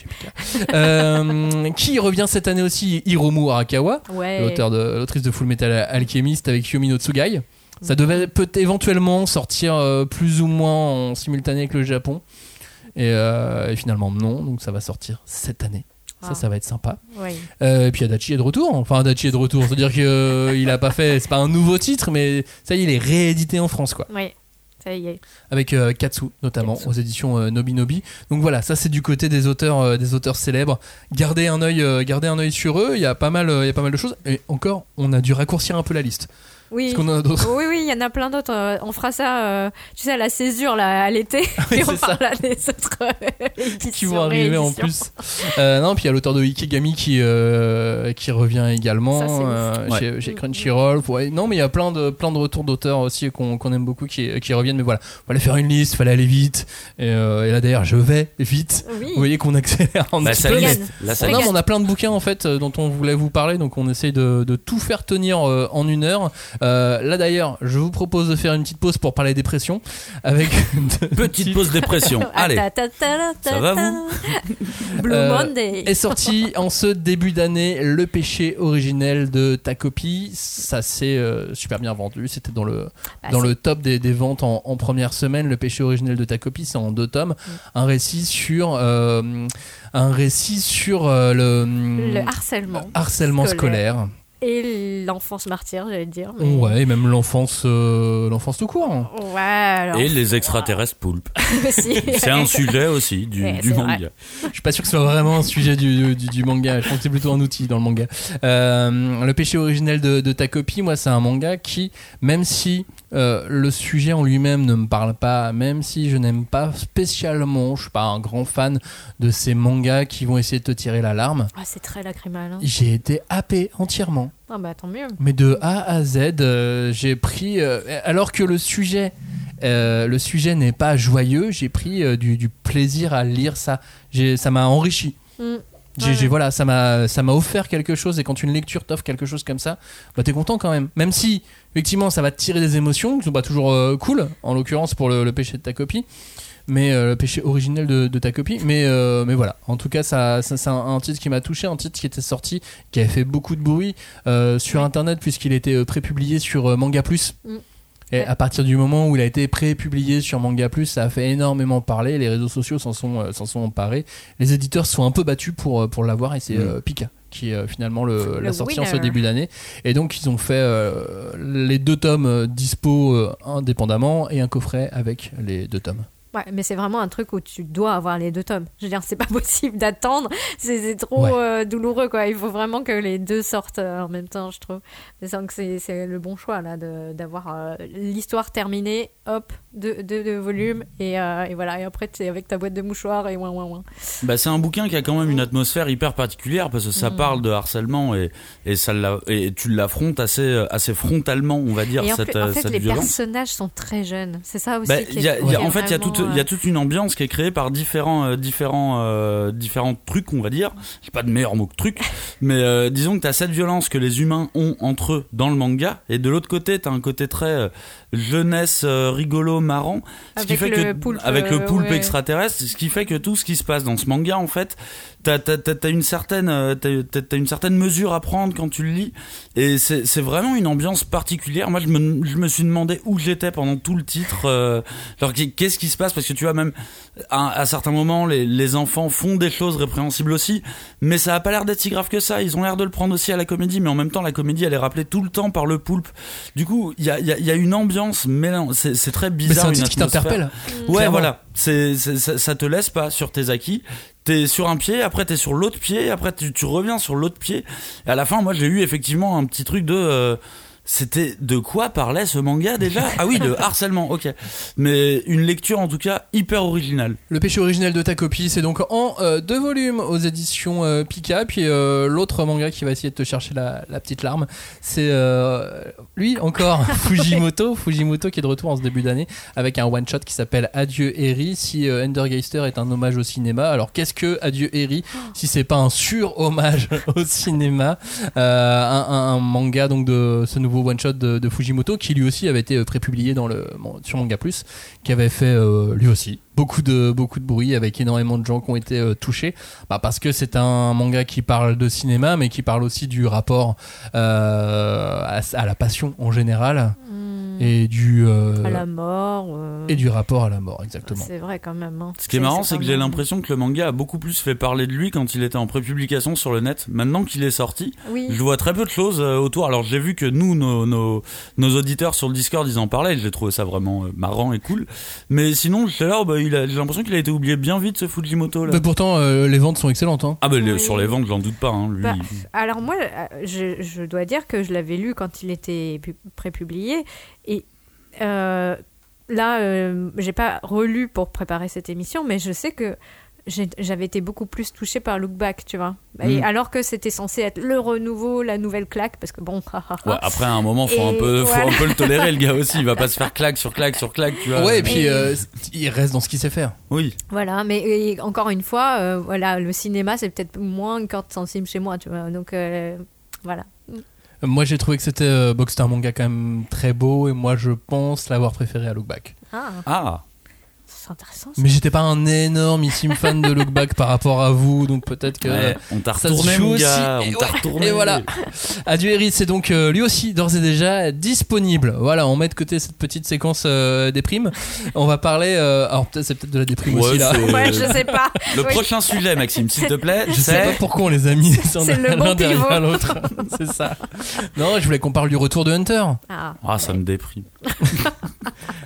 [SPEAKER 1] euh, <laughs> qui revient cette année aussi? Hiromu Arakawa,
[SPEAKER 3] ouais.
[SPEAKER 1] l'auteur de l'autrice de Full Metal Alchemist avec Yumi no Tsugai. Ça devait peut éventuellement sortir euh, plus ou moins en simultané avec le Japon. Et, euh, et finalement non, donc ça va sortir cette année. Ça,
[SPEAKER 3] Ah.
[SPEAKER 1] ça va être sympa. Euh, et puis Adachi est de retour. Enfin, Adachi est de retour. C'est-à-dire qu'il a pas fait. C'est pas un nouveau titre, mais ça y est, il est réédité en France, quoi.
[SPEAKER 3] Ouais. Ça y est.
[SPEAKER 1] Avec euh, Katsu, notamment,
[SPEAKER 3] Katsu.
[SPEAKER 1] aux éditions euh, Nobi Nobi. Donc voilà, ça c'est du côté des auteurs, euh, des auteurs célèbres. Gardez un œil, euh, gardez un œil sur eux. Il y a pas mal, euh, il y a pas mal de choses. Et encore, on a dû raccourcir un peu la liste.
[SPEAKER 3] Oui.
[SPEAKER 1] Parce qu'on en a d'autres.
[SPEAKER 3] Oui, oui, il y en a plein d'autres. Euh, On fera ça, euh, tu sais, à la césure, là, à l'été. <laughs>
[SPEAKER 1] Oui,
[SPEAKER 3] et on parlera des autres euh, <laughs>
[SPEAKER 1] qui
[SPEAKER 3] éditions,
[SPEAKER 1] vont arriver en plus. Euh, non, puis il y a l'auteur de Ikegami qui, euh, qui revient également
[SPEAKER 3] Ça,
[SPEAKER 1] euh,
[SPEAKER 2] Ouais.
[SPEAKER 1] chez, chez Crunchyroll. Ouais, non, mais il y a plein de, plein de retours d'auteurs aussi qu'on qu'on aime beaucoup qui, qui reviennent. Mais voilà, fallait faire une liste, fallait aller vite. Et, euh, et là d'ailleurs, je vais vite.
[SPEAKER 3] Oui.
[SPEAKER 1] Vous voyez qu'on accélère un
[SPEAKER 2] Bah,
[SPEAKER 1] petit
[SPEAKER 2] ça
[SPEAKER 1] peu.
[SPEAKER 2] y
[SPEAKER 1] mais-
[SPEAKER 2] est. Là, ça
[SPEAKER 1] non, mais on a plein de bouquins en fait dont on voulait vous parler, donc on essaye de, de tout faire tenir euh, en une heure. Euh, là d'ailleurs, je vous propose de faire une petite pause pour parler dépression avec <laughs>
[SPEAKER 2] Petite pause dépression. <laughs>
[SPEAKER 3] Ah,
[SPEAKER 2] Allez.
[SPEAKER 3] ta,
[SPEAKER 2] Ça va,
[SPEAKER 3] ta. <laughs> Blue
[SPEAKER 1] Euh,
[SPEAKER 3] Monday.
[SPEAKER 1] est sorti en ce début d'année Le péché originel de ta copie. Ça s'est euh, super bien vendu. C'était dans le
[SPEAKER 3] Bah,
[SPEAKER 1] dans le top des, des ventes en, en première semaine. Le péché originel de ta copie, c'est en deux tomes.
[SPEAKER 3] Mm.
[SPEAKER 1] Un récit sur un récit sur euh, le,
[SPEAKER 3] Le harcèlement.
[SPEAKER 1] harcèlement
[SPEAKER 3] scolaire.
[SPEAKER 1] scolaire.
[SPEAKER 3] Et l'enfance martyre, j'allais dire. mais-
[SPEAKER 1] Ouais, et même l'enfance, euh, l'enfance tout court. hein.
[SPEAKER 3] Ouais, alors.
[SPEAKER 2] Et les extraterrestres poulpes. <laughs> C'est un sujet aussi du,
[SPEAKER 3] Ouais,
[SPEAKER 2] du
[SPEAKER 3] c'est
[SPEAKER 2] manga.
[SPEAKER 3] vrai.
[SPEAKER 1] Je suis pas sûr que ce soit vraiment un sujet du, du, du manga. Je pense que c'est plutôt un outil dans le manga. Euh, le péché originel de, de ta copie, moi, c'est un manga qui, même si euh, le sujet en lui-même ne me parle pas, même si je n'aime pas spécialement, je suis pas un grand fan de ces mangas qui vont essayer de te tirer la larme,
[SPEAKER 3] Ah, c'est très lacrymal. Hein.
[SPEAKER 1] j'ai été happé entièrement.
[SPEAKER 3] Ah, bah tant mieux.
[SPEAKER 1] Mais de A à Z, euh, j'ai pris. euh, alors que le sujet, le sujet n'est pas joyeux, j'ai pris du, du plaisir à lire ça. J'ai- Ça m'a enrichi.
[SPEAKER 3] Mm.
[SPEAKER 1] J'ai, voilà, ça m'a, ça m'a offert quelque chose. Et quand une lecture t'offre quelque chose comme ça, bah t'es content quand même. Même si, effectivement, ça va te tirer des émotions, qui sont pas toujours euh, cool. En l'occurrence pour le, le péché de ta copie. Mais euh, le péché originel de, de ta copie. Mais, euh, mais voilà, en tout cas, ça, ça, c'est un, un titre qui m'a touché, un titre qui était sorti, qui avait fait beaucoup de bruit sur internet, puisqu'il était prépublié sur Manga Plus.
[SPEAKER 3] Mm.
[SPEAKER 1] Et
[SPEAKER 3] Ouais.
[SPEAKER 1] à partir du moment où il a été pré-publié sur Manga Plus, ça a fait énormément parler. Les réseaux sociaux s'en sont, euh, s'en sont emparés. Les éditeurs se sont un peu battus pour, euh, pour l'avoir et c'est euh, Pika qui est euh, finalement le,
[SPEAKER 3] Le
[SPEAKER 1] la sortie en ce début d'année. Et donc ils ont fait euh, les deux tomes dispo euh, indépendamment et un coffret avec les deux tomes.
[SPEAKER 3] Ouais, mais c'est vraiment un truc où tu dois avoir les deux tomes. Je veux dire, c'est pas <laughs> possible d'attendre. C'est c'est trop
[SPEAKER 1] Ouais.
[SPEAKER 3] euh, douloureux, quoi. Il faut vraiment que les deux sortent euh, en même temps, je trouve. C'est que c'est c'est le bon choix, là, d'avoir euh, l'histoire terminée, hop, deux, volumes, et, euh, et voilà. Et après, tu es avec ta boîte de mouchoirs et ouin, ouin, ouin.
[SPEAKER 2] Bah, c'est un bouquin qui a quand même une atmosphère hyper particulière parce que ça
[SPEAKER 3] Mm.
[SPEAKER 2] parle de harcèlement et, et, ça et tu l'affrontes assez, assez frontalement, on va dire,
[SPEAKER 3] Et en,
[SPEAKER 2] cette,
[SPEAKER 3] en fait,
[SPEAKER 2] cette
[SPEAKER 3] les
[SPEAKER 2] violence.
[SPEAKER 3] personnages sont très jeunes. C'est ça aussi
[SPEAKER 2] Bah,
[SPEAKER 3] qui
[SPEAKER 2] y a- y a- en fait, il y a toute, il y a toute une ambiance qui est créée par différents, euh, différents, euh, différents trucs, on va dire. J'ai pas de meilleur mot que truc, mais euh, disons que t'as cette violence que les humains ont entre eux dans le manga, et de l'autre côté, t'as un côté très jeunesse, rigolo, marrant, ce qui
[SPEAKER 3] Avec
[SPEAKER 2] fait
[SPEAKER 3] le
[SPEAKER 2] que
[SPEAKER 3] poulpe,
[SPEAKER 2] avec le poulpe
[SPEAKER 3] ouais.
[SPEAKER 2] extraterrestre, ce qui fait que tout ce qui se passe dans ce manga, en fait, t'as t'as- t'as une certaine t'as une certaine mesure à prendre quand tu le lis et c'est vraiment une ambiance particulière moi je me, je me suis demandé où j'étais pendant tout le titre alors qu'est- qu'est-ce qui se passe parce que tu vois même à, à certains moments les, les enfants font des choses répréhensibles aussi mais ça a pas l'air d'être si grave que ça ils ont l'air de le prendre aussi à la comédie mais en même temps la comédie elle est rappelée tout le temps par le poulpe du coup il y a, il y a- il y a une ambiance mélange c'est c'est très
[SPEAKER 1] Mais c'est
[SPEAKER 2] bizarre
[SPEAKER 1] un
[SPEAKER 2] une
[SPEAKER 1] titre qui t'interpelle.
[SPEAKER 2] Ouais,
[SPEAKER 1] Clairement.
[SPEAKER 2] voilà. C'est, c'est- ça, ça te laisse pas sur tes acquis. T'es sur un pied, après t'es sur l'autre pied, après tu, tu reviens sur l'autre pied. Et à la fin, moi, j'ai eu effectivement un petit truc de. euh, c'était de quoi parlait ce manga déjà? Ah oui, de <laughs> harcèlement, ok. Mais une lecture en tout cas hyper originale.
[SPEAKER 1] Le péché originel de ta copie, c'est donc en euh, deux volumes aux éditions euh, Pika. Puis euh, l'autre manga qui va essayer de te chercher la, la petite larme, c'est euh, lui encore, <laughs> Fujimoto. Fujimoto qui est de retour en ce début d'année avec un one shot qui s'appelle Adieu Eri. Si Endergeister est un hommage au cinéma, alors qu'est-ce que Adieu Eri si c'est pas un sur hommage <laughs> au cinéma? Un, un- un manga donc de ce nouveau one shot de, Fujimoto qui lui aussi avait été euh, prépublié dans le sur Manga Plus qui avait fait euh, lui aussi beaucoup de beaucoup de bruit avec énormément de gens qui ont été euh, touchés. Bah, parce que c'est un manga qui parle de cinéma mais qui parle aussi du rapport euh, à, la passion en général.
[SPEAKER 3] Hmm,
[SPEAKER 1] et du euh,
[SPEAKER 3] à la mort. euh,
[SPEAKER 1] et du rapport à la mort exactement
[SPEAKER 3] C'est vrai quand même. hein.
[SPEAKER 2] Ce qui est marrant, c'est que j'ai l'impression que le manga a beaucoup plus fait parler de lui quand il était en prépublication sur le net. Maintenant qu'il est sorti,
[SPEAKER 3] Oui.
[SPEAKER 2] Je vois très peu de choses euh, autour. Alors j'ai vu que nous, nos, nos, nos auditeurs sur le Discord, ils en parlaient. J'ai trouvé ça vraiment marrant et cool. Mais sinon, là, bah, j'ai l'impression qu'il a été oublié bien vite ce Fujimoto là.
[SPEAKER 1] mais pourtant euh, les ventes sont excellentes hein.
[SPEAKER 2] Ah bah les-
[SPEAKER 3] Oui.
[SPEAKER 2] sur les ventes, j'en doute pas. Hein, lui.
[SPEAKER 3] Bah, Alors moi, je, je dois dire que je l'avais lu quand il était pu- prépublié et là, euh, j'ai pas relu pour préparer cette émission, mais je sais que j'avais été beaucoup plus touchée par Look Back, tu vois. Et
[SPEAKER 2] Mm.
[SPEAKER 3] alors que c'était censé être le renouveau, la nouvelle claque, parce que bon. <laughs>
[SPEAKER 2] Ouais, après à un moment, faut
[SPEAKER 3] Et
[SPEAKER 2] un peu, faut
[SPEAKER 3] voilà.
[SPEAKER 2] un peu le tolérer le gars aussi. Il va pas se faire <laughs> claque sur claque sur claque, tu vois.
[SPEAKER 1] ouais et puis
[SPEAKER 3] Et-
[SPEAKER 1] euh, il reste dans ce qu'il sait faire
[SPEAKER 2] Oui.
[SPEAKER 3] Voilà, mais encore une fois, euh, voilà, le cinéma c'est peut-être moins une corde sensible chez moi, tu vois. Donc euh, voilà.
[SPEAKER 1] Moi j'ai trouvé que c'était euh, un manga quand même très beau et moi je pense l'avoir préféré à Look Back
[SPEAKER 3] Ah.
[SPEAKER 2] Ah.
[SPEAKER 3] C'est intéressant. ça.
[SPEAKER 1] Mais j'étais pas un énormissime fan de Look Back par rapport à vous, donc peut-être que.
[SPEAKER 2] Ouais, on t'a retourné, mon
[SPEAKER 1] aussi.
[SPEAKER 2] gars. On t'a
[SPEAKER 1] ouais,
[SPEAKER 2] retourné.
[SPEAKER 1] Et voilà. Adieu Eric, c'est donc euh, lui aussi d'ores et déjà disponible. Voilà, on met de côté cette petite séquence euh, déprime. On va parler. euh, alors peut-être c'est peut-être de la déprime
[SPEAKER 2] Ouais,
[SPEAKER 1] aussi là.
[SPEAKER 3] Ouais, je sais pas.
[SPEAKER 2] Le
[SPEAKER 3] Oui.
[SPEAKER 2] prochain sujet, Maxime, s'il te plaît,
[SPEAKER 1] Je sais pas pourquoi on les a mis l'un
[SPEAKER 3] bon
[SPEAKER 1] derrière l'autre. c'est ça. Non, je voulais qu'on parle du retour de Hunter.
[SPEAKER 3] Ah.
[SPEAKER 2] Ah, ça me déprime. <laughs>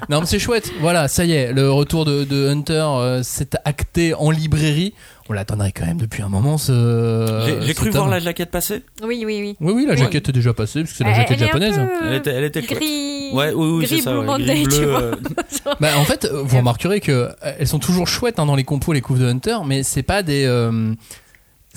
[SPEAKER 1] Non, mais c'est chouette. Voilà, ça y est, le retour de, de Hunter euh, s'est acté en librairie. On l'attendrait quand même depuis un moment. Ce,
[SPEAKER 2] J'ai cru voir la jaquette passer.
[SPEAKER 3] Oui, oui, oui.
[SPEAKER 1] Oui, oui, la jaquette est déjà passée parce que c'est la jaquette
[SPEAKER 3] elle est un
[SPEAKER 1] japonaise.
[SPEAKER 3] peu,
[SPEAKER 2] Elle était, elle était.
[SPEAKER 3] Gris.
[SPEAKER 2] Ouais, oui, oui,
[SPEAKER 3] gris
[SPEAKER 2] c'est ça.
[SPEAKER 3] Monday,
[SPEAKER 2] gris,
[SPEAKER 3] tu
[SPEAKER 2] bleu,
[SPEAKER 3] vois.
[SPEAKER 2] euh, <laughs>
[SPEAKER 1] Bah, en fait, vous remarquerez que euh, elles sont toujours chouettes hein, dans les compos, les couves de Hunter, mais c'est pas des. euh,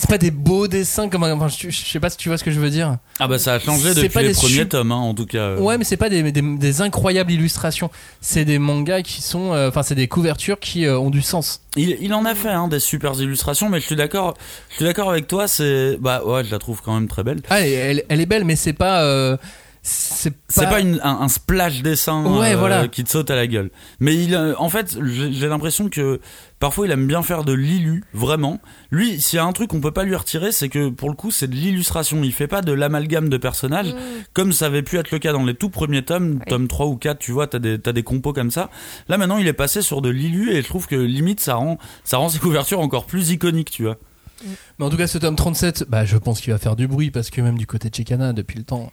[SPEAKER 1] c'est pas des beaux dessins comme. Enfin, je, je sais pas si tu vois ce que je veux dire.
[SPEAKER 2] Ah bah ça a changé depuis
[SPEAKER 1] pas
[SPEAKER 2] les
[SPEAKER 1] des
[SPEAKER 2] premiers
[SPEAKER 1] su-
[SPEAKER 2] tomes, hein, en tout cas. euh.
[SPEAKER 1] Ouais, mais c'est pas des, des, des incroyables illustrations. C'est des mangas qui sont. euh, Enfin, c'est des couvertures qui euh, ont du sens.
[SPEAKER 2] Il, il en a fait hein, des super illustrations, mais je suis d'accord. Je suis d'accord avec toi. C'est bah ouais, je la trouve quand même très belle.
[SPEAKER 1] Ah, elle, elle- elle est belle, mais c'est pas. euh, c'est
[SPEAKER 2] C'est pas une- un, un splash dessin
[SPEAKER 1] Ouais,
[SPEAKER 2] euh,
[SPEAKER 1] voilà.
[SPEAKER 2] qui te saute à la gueule. Mais il, euh, en fait, j'ai j'ai l'impression que parfois il aime bien faire de l'illu, vraiment. Lui, s'il y a un truc qu'on peut pas lui retirer, c'est que pour le coup, c'est de l'illustration. Il fait pas de l'amalgame de personnages, comme ça avait pu être le cas dans les tout premiers tomes,
[SPEAKER 3] Oui.
[SPEAKER 2] tome 3 ou 4, tu vois, t'as des, t'as des compos comme ça. Là, maintenant, il est passé sur de l'illu et je trouve que limite, ça rend, ça rend ses couvertures encore plus iconiques, tu vois.
[SPEAKER 1] Mais en tout cas, ce tome 37, bah, je pense qu'il va faire du bruit parce que même du côté de Chicana, depuis le temps,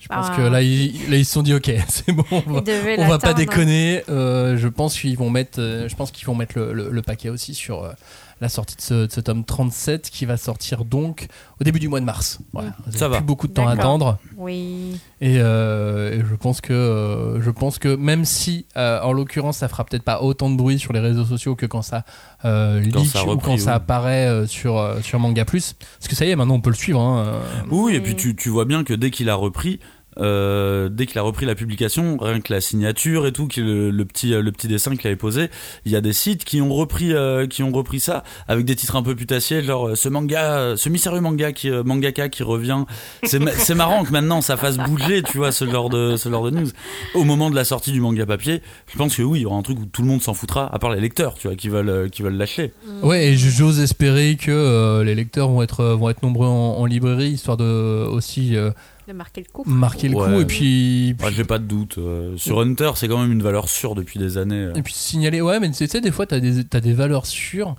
[SPEAKER 1] je pense
[SPEAKER 3] Ah.
[SPEAKER 1] que là ils, là, ils se sont dit, ok, <laughs> c'est bon, on va, on pas déconner. Euh, je pense qu'ils vont mettre, euh, je pense qu'ils vont mettre le, le- le paquet aussi sur euh, la sortie de ce, de ce tome 37 qui va sortir donc au début du mois de mars. Voilà, vous avez
[SPEAKER 2] Ça va.
[SPEAKER 1] Plus beaucoup de temps à attendre.
[SPEAKER 3] Oui.
[SPEAKER 1] Et, euh, et je pense que euh, je pense que même si euh, en l'occurrence ça fera peut-être pas autant de bruit sur les réseaux sociaux que quand ça euh,
[SPEAKER 2] Quand
[SPEAKER 1] leak ou quand ça apparaît euh, sur euh, sur Manga Plus parce que ça y est maintenant on peut le suivre hein, euh.
[SPEAKER 2] Oui, et puis tu, tu vois bien que dès qu'il a repris, euh, dès qu'il a repris la publication, rien que la signature et tout, le, petit le petit dessin qu'il avait posé, il y a des sites qui ont repris euh, qui ont repris ça avec des titres un peu putassiers, genre euh, ce manga, euh, ce mystérieux manga qui euh, mangaka qui revient. C'est ma- c'est marrant que maintenant ça fasse bouger, tu vois, ce genre de ce genre de news. Au moment de la sortie du manga papier, je pense que oui, il y aura un truc où tout le monde s'en foutra, à part les lecteurs, tu vois, qui veulent euh, qui veulent lâcher.
[SPEAKER 1] ouais et j'ose espérer que euh, les lecteurs vont être vont être nombreux en, librairie histoire de aussi euh,
[SPEAKER 3] De marquer le coup.
[SPEAKER 1] marquer le
[SPEAKER 2] Ouais.
[SPEAKER 1] coup et puis,
[SPEAKER 2] Ouais, J'ai pas de doute. euh, sur Hunter, c'est quand même une valeur sûre depuis des années. euh.
[SPEAKER 1] et puis signaler ouais mais tu sais des fois t'as des t'as des valeurs sûres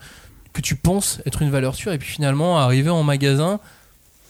[SPEAKER 1] que tu penses être une valeur sûre et puis finalement arriver en magasin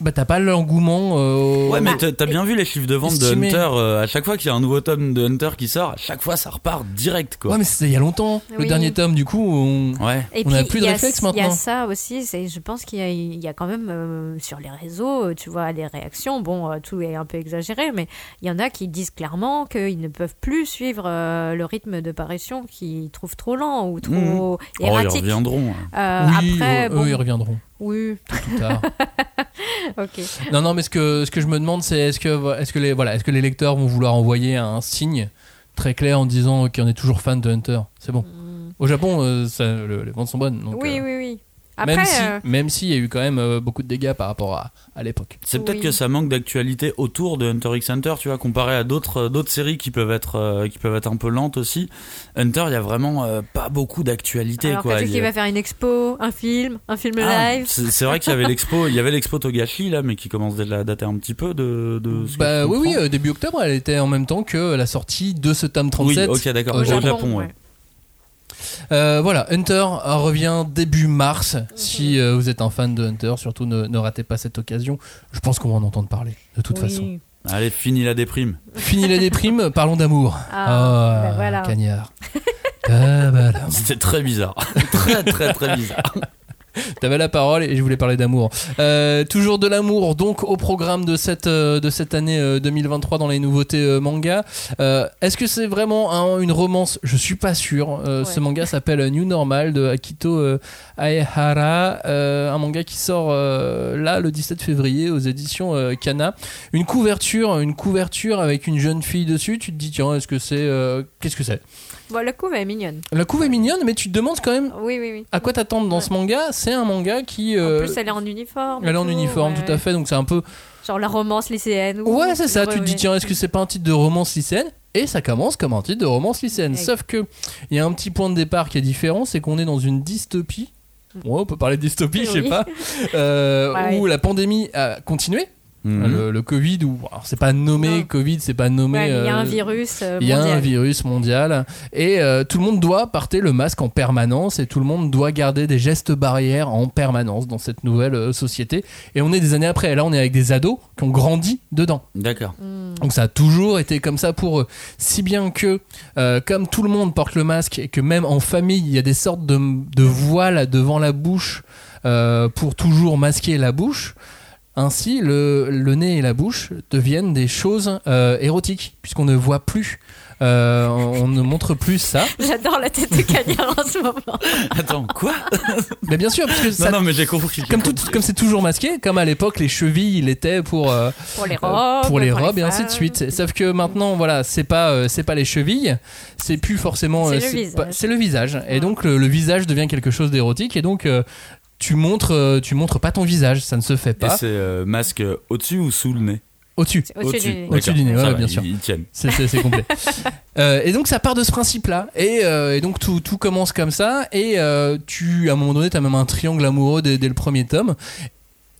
[SPEAKER 1] bah t'as pas l'engouement euh,
[SPEAKER 2] Ouais, mais t'as t'as bien vu les chiffres de vente
[SPEAKER 1] Estimé.
[SPEAKER 2] de Hunter. euh, à chaque fois qu'il y a un nouveau tome de Hunter qui sort, à chaque fois ça repart direct, quoi.
[SPEAKER 1] ouais mais c'était il y a longtemps le dernier tome du coup on...
[SPEAKER 2] Ouais.
[SPEAKER 3] Et
[SPEAKER 1] On a
[SPEAKER 3] puis,
[SPEAKER 1] plus
[SPEAKER 3] il
[SPEAKER 1] de
[SPEAKER 3] y a-
[SPEAKER 1] réflexe
[SPEAKER 3] Il y a
[SPEAKER 1] maintenant.
[SPEAKER 3] ça aussi, c'est, je pense qu'il y a, il y a quand même euh, sur les réseaux, euh, tu vois, les réactions. Bon, euh, tout est un peu exagéré, mais il y en a qui disent clairement qu'ils ne peuvent plus suivre euh, le rythme de parution qu'ils trouvent trop lent ou trop
[SPEAKER 2] Oh, ils
[SPEAKER 3] erratique.
[SPEAKER 2] reviendront.
[SPEAKER 3] Euh,
[SPEAKER 1] oui
[SPEAKER 3] après,
[SPEAKER 1] eux,
[SPEAKER 3] bon,
[SPEAKER 1] eux, ils reviendront
[SPEAKER 3] oui,
[SPEAKER 1] plus tard <laughs>
[SPEAKER 3] ok.
[SPEAKER 1] Non, non, mais ce que, ce que je me demande, c'est est-ce que, est-ce que, les, voilà, est-ce que les lecteurs vont vouloir envoyer un signe très clair en disant qu'on est toujours fan de Hunter? C'est bon. Au Japon, euh, ça- le- les ventes sont bonnes. Donc,
[SPEAKER 3] Mm. oui,
[SPEAKER 1] euh,
[SPEAKER 3] oui, oui. Après,
[SPEAKER 1] même si,
[SPEAKER 3] euh,
[SPEAKER 1] même s'il y a eu quand même euh, beaucoup de dégâts par rapport à, à l'époque.
[SPEAKER 2] C'est peut-être
[SPEAKER 3] Oui.
[SPEAKER 2] que ça manque d'actualité autour de Hunter x Hunter, tu vois, comparé à d'autres euh, d'autres séries qui peuvent être euh, qui peuvent être un peu lentes aussi. Hunter, il y a vraiment euh, pas beaucoup d'actualité,
[SPEAKER 3] alors
[SPEAKER 2] quoi.
[SPEAKER 3] peut-être qu'il
[SPEAKER 2] a-
[SPEAKER 3] va faire une expo, un film, un film
[SPEAKER 2] Ah,
[SPEAKER 3] live.
[SPEAKER 2] c'est c'est vrai qu'il y avait l'expo, il y avait l'expo Togashi là, mais qui commence déjà à dater un petit peu de. de ce
[SPEAKER 1] Bah oui, oui,
[SPEAKER 2] comprends.
[SPEAKER 1] euh, début octobre, elle était en même temps que la sortie de ce tome
[SPEAKER 2] Oui,
[SPEAKER 1] 37.
[SPEAKER 2] ok, d'accord.
[SPEAKER 1] au
[SPEAKER 2] Au
[SPEAKER 1] Japon,
[SPEAKER 2] Japon, ouais.
[SPEAKER 1] Euh, voilà, Hunter revient début mars.
[SPEAKER 3] Mhm.
[SPEAKER 1] Si euh, vous êtes un fan de Hunter, surtout ne, ne ratez pas cette occasion. Je pense qu'on va en entendre parler, de toute
[SPEAKER 3] Oui.
[SPEAKER 1] façon.
[SPEAKER 2] Allez, fini la déprime.
[SPEAKER 1] Fini la déprime, <laughs> parlons d'amour.
[SPEAKER 3] Ah, ben voilà.
[SPEAKER 1] cagnard. <laughs>
[SPEAKER 2] C'était très bizarre, très très très <laughs> bizarre. <laughs>
[SPEAKER 1] T'avais la parole et je voulais parler d'amour. Euh, toujours de l'amour, donc au programme de cette, euh, de cette année euh, 2023 dans les nouveautés euh, manga. Euh, Est-ce que c'est vraiment un- une romance? Je suis pas sûr. Euh,
[SPEAKER 3] Ouais.
[SPEAKER 1] Ce manga s'appelle New Normal de Akito euh, Aehara, euh, un manga qui sort euh, là le 17 février aux éditions euh, Kana. Une couverture, une couverture avec une jeune fille dessus. Tu te dis tiens, est-ce que c'est euh, qu'est-ce que c'est?
[SPEAKER 3] Bon, la couve est mignonne.
[SPEAKER 1] La couve est mignonne, mais tu te demandes quand même
[SPEAKER 3] Oui, oui, oui.
[SPEAKER 1] à quoi t'attendre dans ce manga. C'est un manga qui
[SPEAKER 3] En
[SPEAKER 1] euh,
[SPEAKER 3] plus, elle est en uniforme.
[SPEAKER 1] elle est en
[SPEAKER 3] tout,
[SPEAKER 1] uniforme,
[SPEAKER 3] ouais.
[SPEAKER 1] tout à fait, donc c'est un peu.
[SPEAKER 3] Genre la romance lycéenne. ou-
[SPEAKER 1] Ouais, c'est ça. Tu te dis, tiens, est-ce que c'est pas un titre de romance lycéenne? Et ça commence comme un titre de romance lycéenne. Sauf que il y a un petit point de départ qui est différent, c'est qu'on est dans une dystopie. Ouais, on peut parler de dystopie, je sais pas. <laughs> Euh,
[SPEAKER 3] Ouais.
[SPEAKER 1] Où la pandémie a continué.
[SPEAKER 2] Mhm.
[SPEAKER 1] Le, le Covid, ou c'est pas nommé
[SPEAKER 3] Non.
[SPEAKER 1] Covid, c'est pas nommé.
[SPEAKER 3] Ouais, il y a
[SPEAKER 1] euh,
[SPEAKER 3] un virus euh,
[SPEAKER 1] il y a un
[SPEAKER 3] mondial.
[SPEAKER 1] virus mondial et euh, tout le monde doit porter le masque en permanence et tout le monde doit garder des gestes barrières en permanence dans cette nouvelle euh, société. Et on est des années après. Et là, on est avec des ados qui ont grandi dedans.
[SPEAKER 2] D'accord.
[SPEAKER 1] Donc ça a toujours été comme ça pour eux. Si bien que, euh, comme tout le monde porte le masque et que même en famille, il y a des sortes de, de voiles devant la bouche euh, pour toujours masquer la bouche, ainsi le, le nez et la bouche deviennent des choses euh, érotiques, puisqu'on ne voit plus. euh, on ne montre plus ça. <laughs>
[SPEAKER 3] J'adore la tête de Cagnard en ce moment.
[SPEAKER 2] Attends, quoi?
[SPEAKER 1] Mais bien sûr, parce que ça,
[SPEAKER 2] Non, non, mais j'ai compris. j'ai
[SPEAKER 1] comme tout,
[SPEAKER 2] compris.
[SPEAKER 1] comme c'est toujours masqué, comme à l'époque les chevilles, il était pour euh,
[SPEAKER 3] Pour les robes.
[SPEAKER 1] pour les robes et ainsi de suite. Sauf que maintenant, voilà, c'est pas euh, c'est pas les chevilles, c'est plus forcément
[SPEAKER 3] C'est
[SPEAKER 1] euh,
[SPEAKER 3] le visage.
[SPEAKER 1] pas- c'est le visage. Et donc le, le visage devient quelque chose d'érotique et donc euh, tu montres euh, tu montres pas ton visage, ça ne se fait
[SPEAKER 2] Et
[SPEAKER 1] pas
[SPEAKER 2] c'est euh, masque au-dessus ou sous le nez
[SPEAKER 1] au-dessus.
[SPEAKER 3] Au-dessus du nez.
[SPEAKER 1] Au-dessus du nez, ouais, bien sûr.
[SPEAKER 2] Ils tiennent.
[SPEAKER 1] C'est c'est- c'est complet. <laughs> Euh, et donc ça part de ce principe-là. Et, euh, et donc tout, tout commence comme ça. Et euh, tu, à un moment donné, tu as même un triangle amoureux dès, dès le premier tome.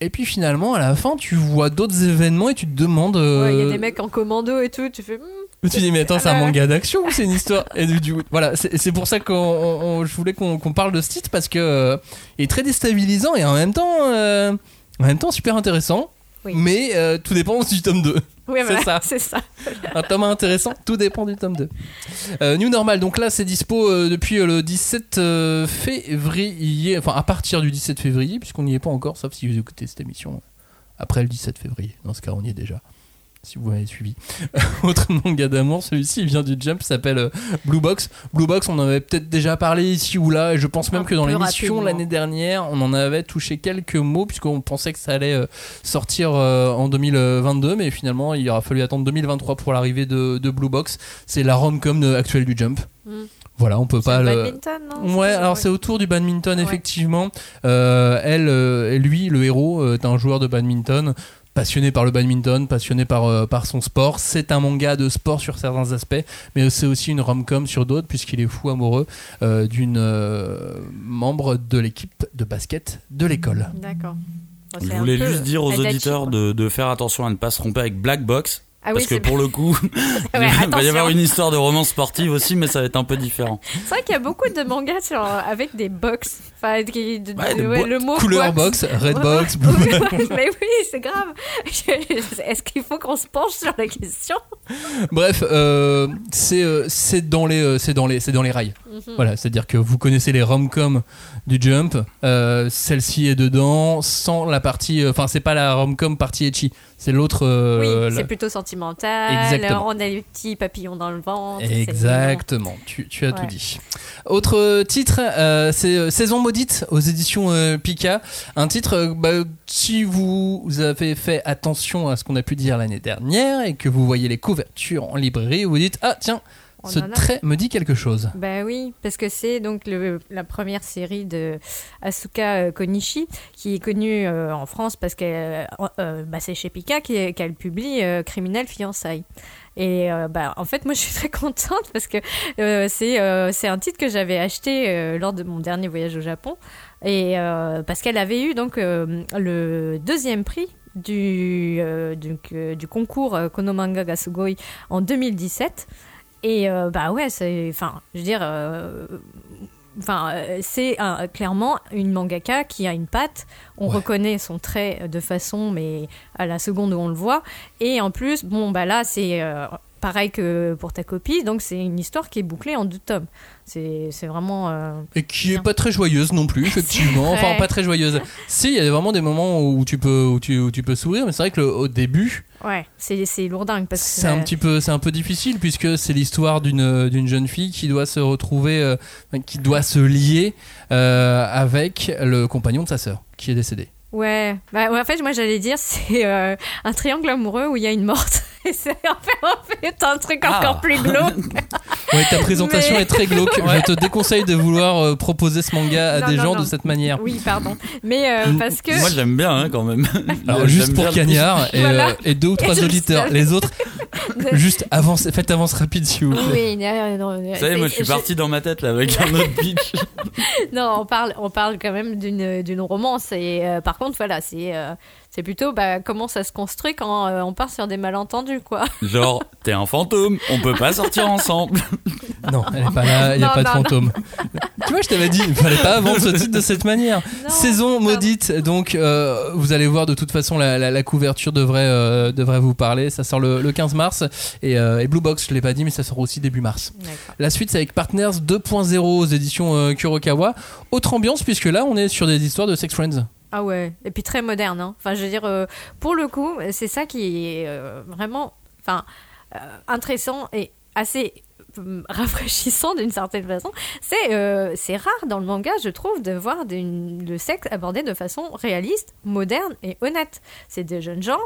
[SPEAKER 1] Et puis finalement, à la fin, tu vois d'autres événements et tu te demandes. euh,
[SPEAKER 3] Ouais, Il y a des mecs en commando et tout. Tu fais.
[SPEAKER 1] Tu te dis, mais attends, c'est un
[SPEAKER 3] Ouais.
[SPEAKER 1] manga d'action ou c'est une histoire Et du, du- voilà, c'est pour ça que je voulais qu'on qu'on parle de ce titre parce que euh, il est très déstabilisant et en même temps, euh, en même temps super intéressant.
[SPEAKER 3] Oui.
[SPEAKER 1] Mais euh, tout dépend du tome 2.
[SPEAKER 3] Ouais, <laughs>
[SPEAKER 1] C'est
[SPEAKER 3] voilà,
[SPEAKER 1] ça. <laughs>
[SPEAKER 3] C'est ça.
[SPEAKER 1] Un tome intéressant, tout dépend du tome 2. Euh, New Normal, donc là c'est dispo euh, depuis euh, le 17 euh, février, enfin à partir du 17 février, puisqu'on n'y est pas encore, sauf si vous écoutez cette émission euh, après le 17 février. Dans ce cas, on y est déjà. Si vous m'avez suivi. <laughs> Autre manga d'amour, celui-ci vient du Jump, s'appelle euh, Blue Box. Blue Box, on en avait peut-être déjà parlé ici ou là, et je pense même que dans l'émission l'année dernière, on en avait touché quelques mots, puisqu'on pensait que ça allait euh, sortir euh, en 2022, mais finalement il aura fallu attendre 2023 pour l'arrivée de, de Blue Box. C'est la rom-com actuelle du Jump.
[SPEAKER 3] Mm.
[SPEAKER 1] Voilà, on peut
[SPEAKER 3] C'est
[SPEAKER 1] pas
[SPEAKER 3] le badminton, non?
[SPEAKER 1] Ouais, alors c'est autour du badminton,
[SPEAKER 3] Ouais.
[SPEAKER 1] effectivement. Euh, elle, euh, lui, le héros, est un joueur de badminton, passionné par le badminton, passionné par, euh, par son sport. C'est un manga de sport sur certains aspects, mais c'est aussi une rom-com sur d'autres, puisqu'il est fou amoureux euh, d'une euh, membre de l'équipe de basket de l'école.
[SPEAKER 3] D'accord.
[SPEAKER 2] Je voulais juste dire aux auditeurs de, de faire attention à ne pas se tromper avec Black Box.
[SPEAKER 3] Ah oui,
[SPEAKER 2] parce que pour le coup, <laughs> <laughs>
[SPEAKER 3] Ouais,
[SPEAKER 2] il va y avoir une histoire de romance sportive aussi, mais ça va être un peu différent.
[SPEAKER 3] C'est vrai qu'il y a beaucoup de mangas sur, avec des box. Enfin, qui- de-
[SPEAKER 2] Ouais,
[SPEAKER 3] de-
[SPEAKER 2] de
[SPEAKER 3] ouais,
[SPEAKER 2] bo-
[SPEAKER 3] le mot
[SPEAKER 1] Couleur box, red box, <laughs> blue box.
[SPEAKER 3] mais oui, c'est grave. Est-ce qu'il faut qu'on se penche sur la question?
[SPEAKER 1] Bref, euh, c'est euh, c'est dans les euh, c'est dans les c'est dans les rails. Voilà, c'est-à-dire que vous connaissez les rom-com du Jump. euh, Celle-ci est dedans sans la partie. euh, Enfin, c'est pas la rom-com partie etchi. C'est l'autre. euh,
[SPEAKER 3] Oui,
[SPEAKER 1] la-
[SPEAKER 3] c'est plutôt sentimental.
[SPEAKER 1] Exactement.
[SPEAKER 3] On a les petits papillons dans le ventre.
[SPEAKER 1] Exactement, tu, tu as tout dit. Autre titre, euh, c'est Saison maudite aux éditions Pika. Un titre, bah, si vous avez fait attention à ce qu'on a pu dire l'année dernière et que vous voyez les couvertures en librairie, vous dites Ah, tiens,
[SPEAKER 3] On
[SPEAKER 1] ce trait me dit quelque chose.
[SPEAKER 3] Bah oui, parce que c'est donc le- la première série de Asuka euh, Konishi, qui est connue euh, en France parce que bah, c'est chez Pika qu'elle publie euh, Criminel Fiançailles. Et euh, bah, en fait, moi, je suis <laughs> très contente parce que euh, c'est euh, un titre que j'avais acheté euh, lors de mon dernier voyage au Japon. Et euh, parce qu'elle avait eu donc euh, le deuxième prix du, euh, euh, du concours euh, Konomanga ga Sugoi en 2017. Et euh, bah ouais, c'est. Enfin, je veux dire. euh, Enfin, c'est un- clairement une mangaka qui a une patte. On
[SPEAKER 1] Ouais.
[SPEAKER 3] reconnaît son trait de façon, mais à la seconde où on le voit. Et en plus, bon, bah là, c'est euh, pareil que pour ta copie. Donc, c'est une histoire qui est bouclée en deux tomes. C'est c'est vraiment. euh,
[SPEAKER 1] Et qui est
[SPEAKER 3] Bien.
[SPEAKER 1] pas très joyeuse non plus, <laughs> effectivement. Enfin, pas très joyeuse. Si, il y a vraiment des moments où tu peux, où tu, où tu peux sourire, mais c'est vrai que le- au début,
[SPEAKER 3] Ouais, c'est c'est lourdingue parce que.
[SPEAKER 1] c'est un petit peu, c'est un peu difficile puisque c'est l'histoire d'une d'une jeune fille qui doit se retrouver, euh, qui doit se lier euh, avec le compagnon de sa sœur qui est décédé.
[SPEAKER 3] Ouais, bah, en fait, moi j'allais dire <laughs> c'est euh, un triangle amoureux où il y a une morte. Fait, en fait un truc
[SPEAKER 1] Ah.
[SPEAKER 3] encore plus glauque. <laughs>
[SPEAKER 1] Ouais, ta présentation
[SPEAKER 3] Mais-
[SPEAKER 1] est très glauque. <laughs> Je te déconseille de vouloir euh, proposer ce manga à
[SPEAKER 3] Non,
[SPEAKER 1] des
[SPEAKER 3] non,
[SPEAKER 1] gens
[SPEAKER 3] non.
[SPEAKER 1] de cette manière.
[SPEAKER 3] Oui, pardon. Mais euh, parce que.
[SPEAKER 2] Moi, j'aime bien hein, quand même. <laughs>
[SPEAKER 1] Alors juste pour
[SPEAKER 2] le
[SPEAKER 1] Cagnard et,
[SPEAKER 3] Voilà.
[SPEAKER 1] euh, et deux ou trois auditeurs. Les autres, Juste avance, faites avance rapide si vous plaît.
[SPEAKER 3] Oui, non,
[SPEAKER 2] Vous savez, moi je suis parti dans ma tête là avec un autre pitch.
[SPEAKER 3] non, on parle, on parle quand même d'une d'une romance. Et euh, par contre, voilà, c'est euh, c'est plutôt bah, comment ça se construit quand euh, on part sur des malentendus, quoi. <laughs>
[SPEAKER 2] Genre, t'es un fantôme, on peut pas sortir ensemble. <laughs>
[SPEAKER 1] Non, elle est pas là, <laughs> il y a
[SPEAKER 3] Non,
[SPEAKER 1] pas de
[SPEAKER 3] non,
[SPEAKER 1] fantôme. tu vois, je t'avais dit, il fallait pas vendre ce titre de cette manière.
[SPEAKER 3] Non,
[SPEAKER 1] Saison maudite, donc euh, vous allez voir de toute façon la, la- la couverture devrait, euh, devrait vous parler. Ça sort le, le 15 mars et, euh, et Blue Box, je l'ai pas dit, mais ça sort aussi début mars. La suite, c'est avec Partners 2.0 aux éditions euh, Kurokawa. Autre ambiance, puisque là, on est sur des histoires de sex friends.
[SPEAKER 3] Ah ouais, et puis très moderne. Hein. Enfin, je veux dire, euh, pour le coup, c'est ça qui est euh, vraiment enfin, euh, intéressant et assez euh, <laughs> rafraîchissant d'une certaine façon. C'est c'est rare dans le manga, je trouve, de voir le sexe abordé de façon réaliste, moderne et honnête. C'est des jeunes gens.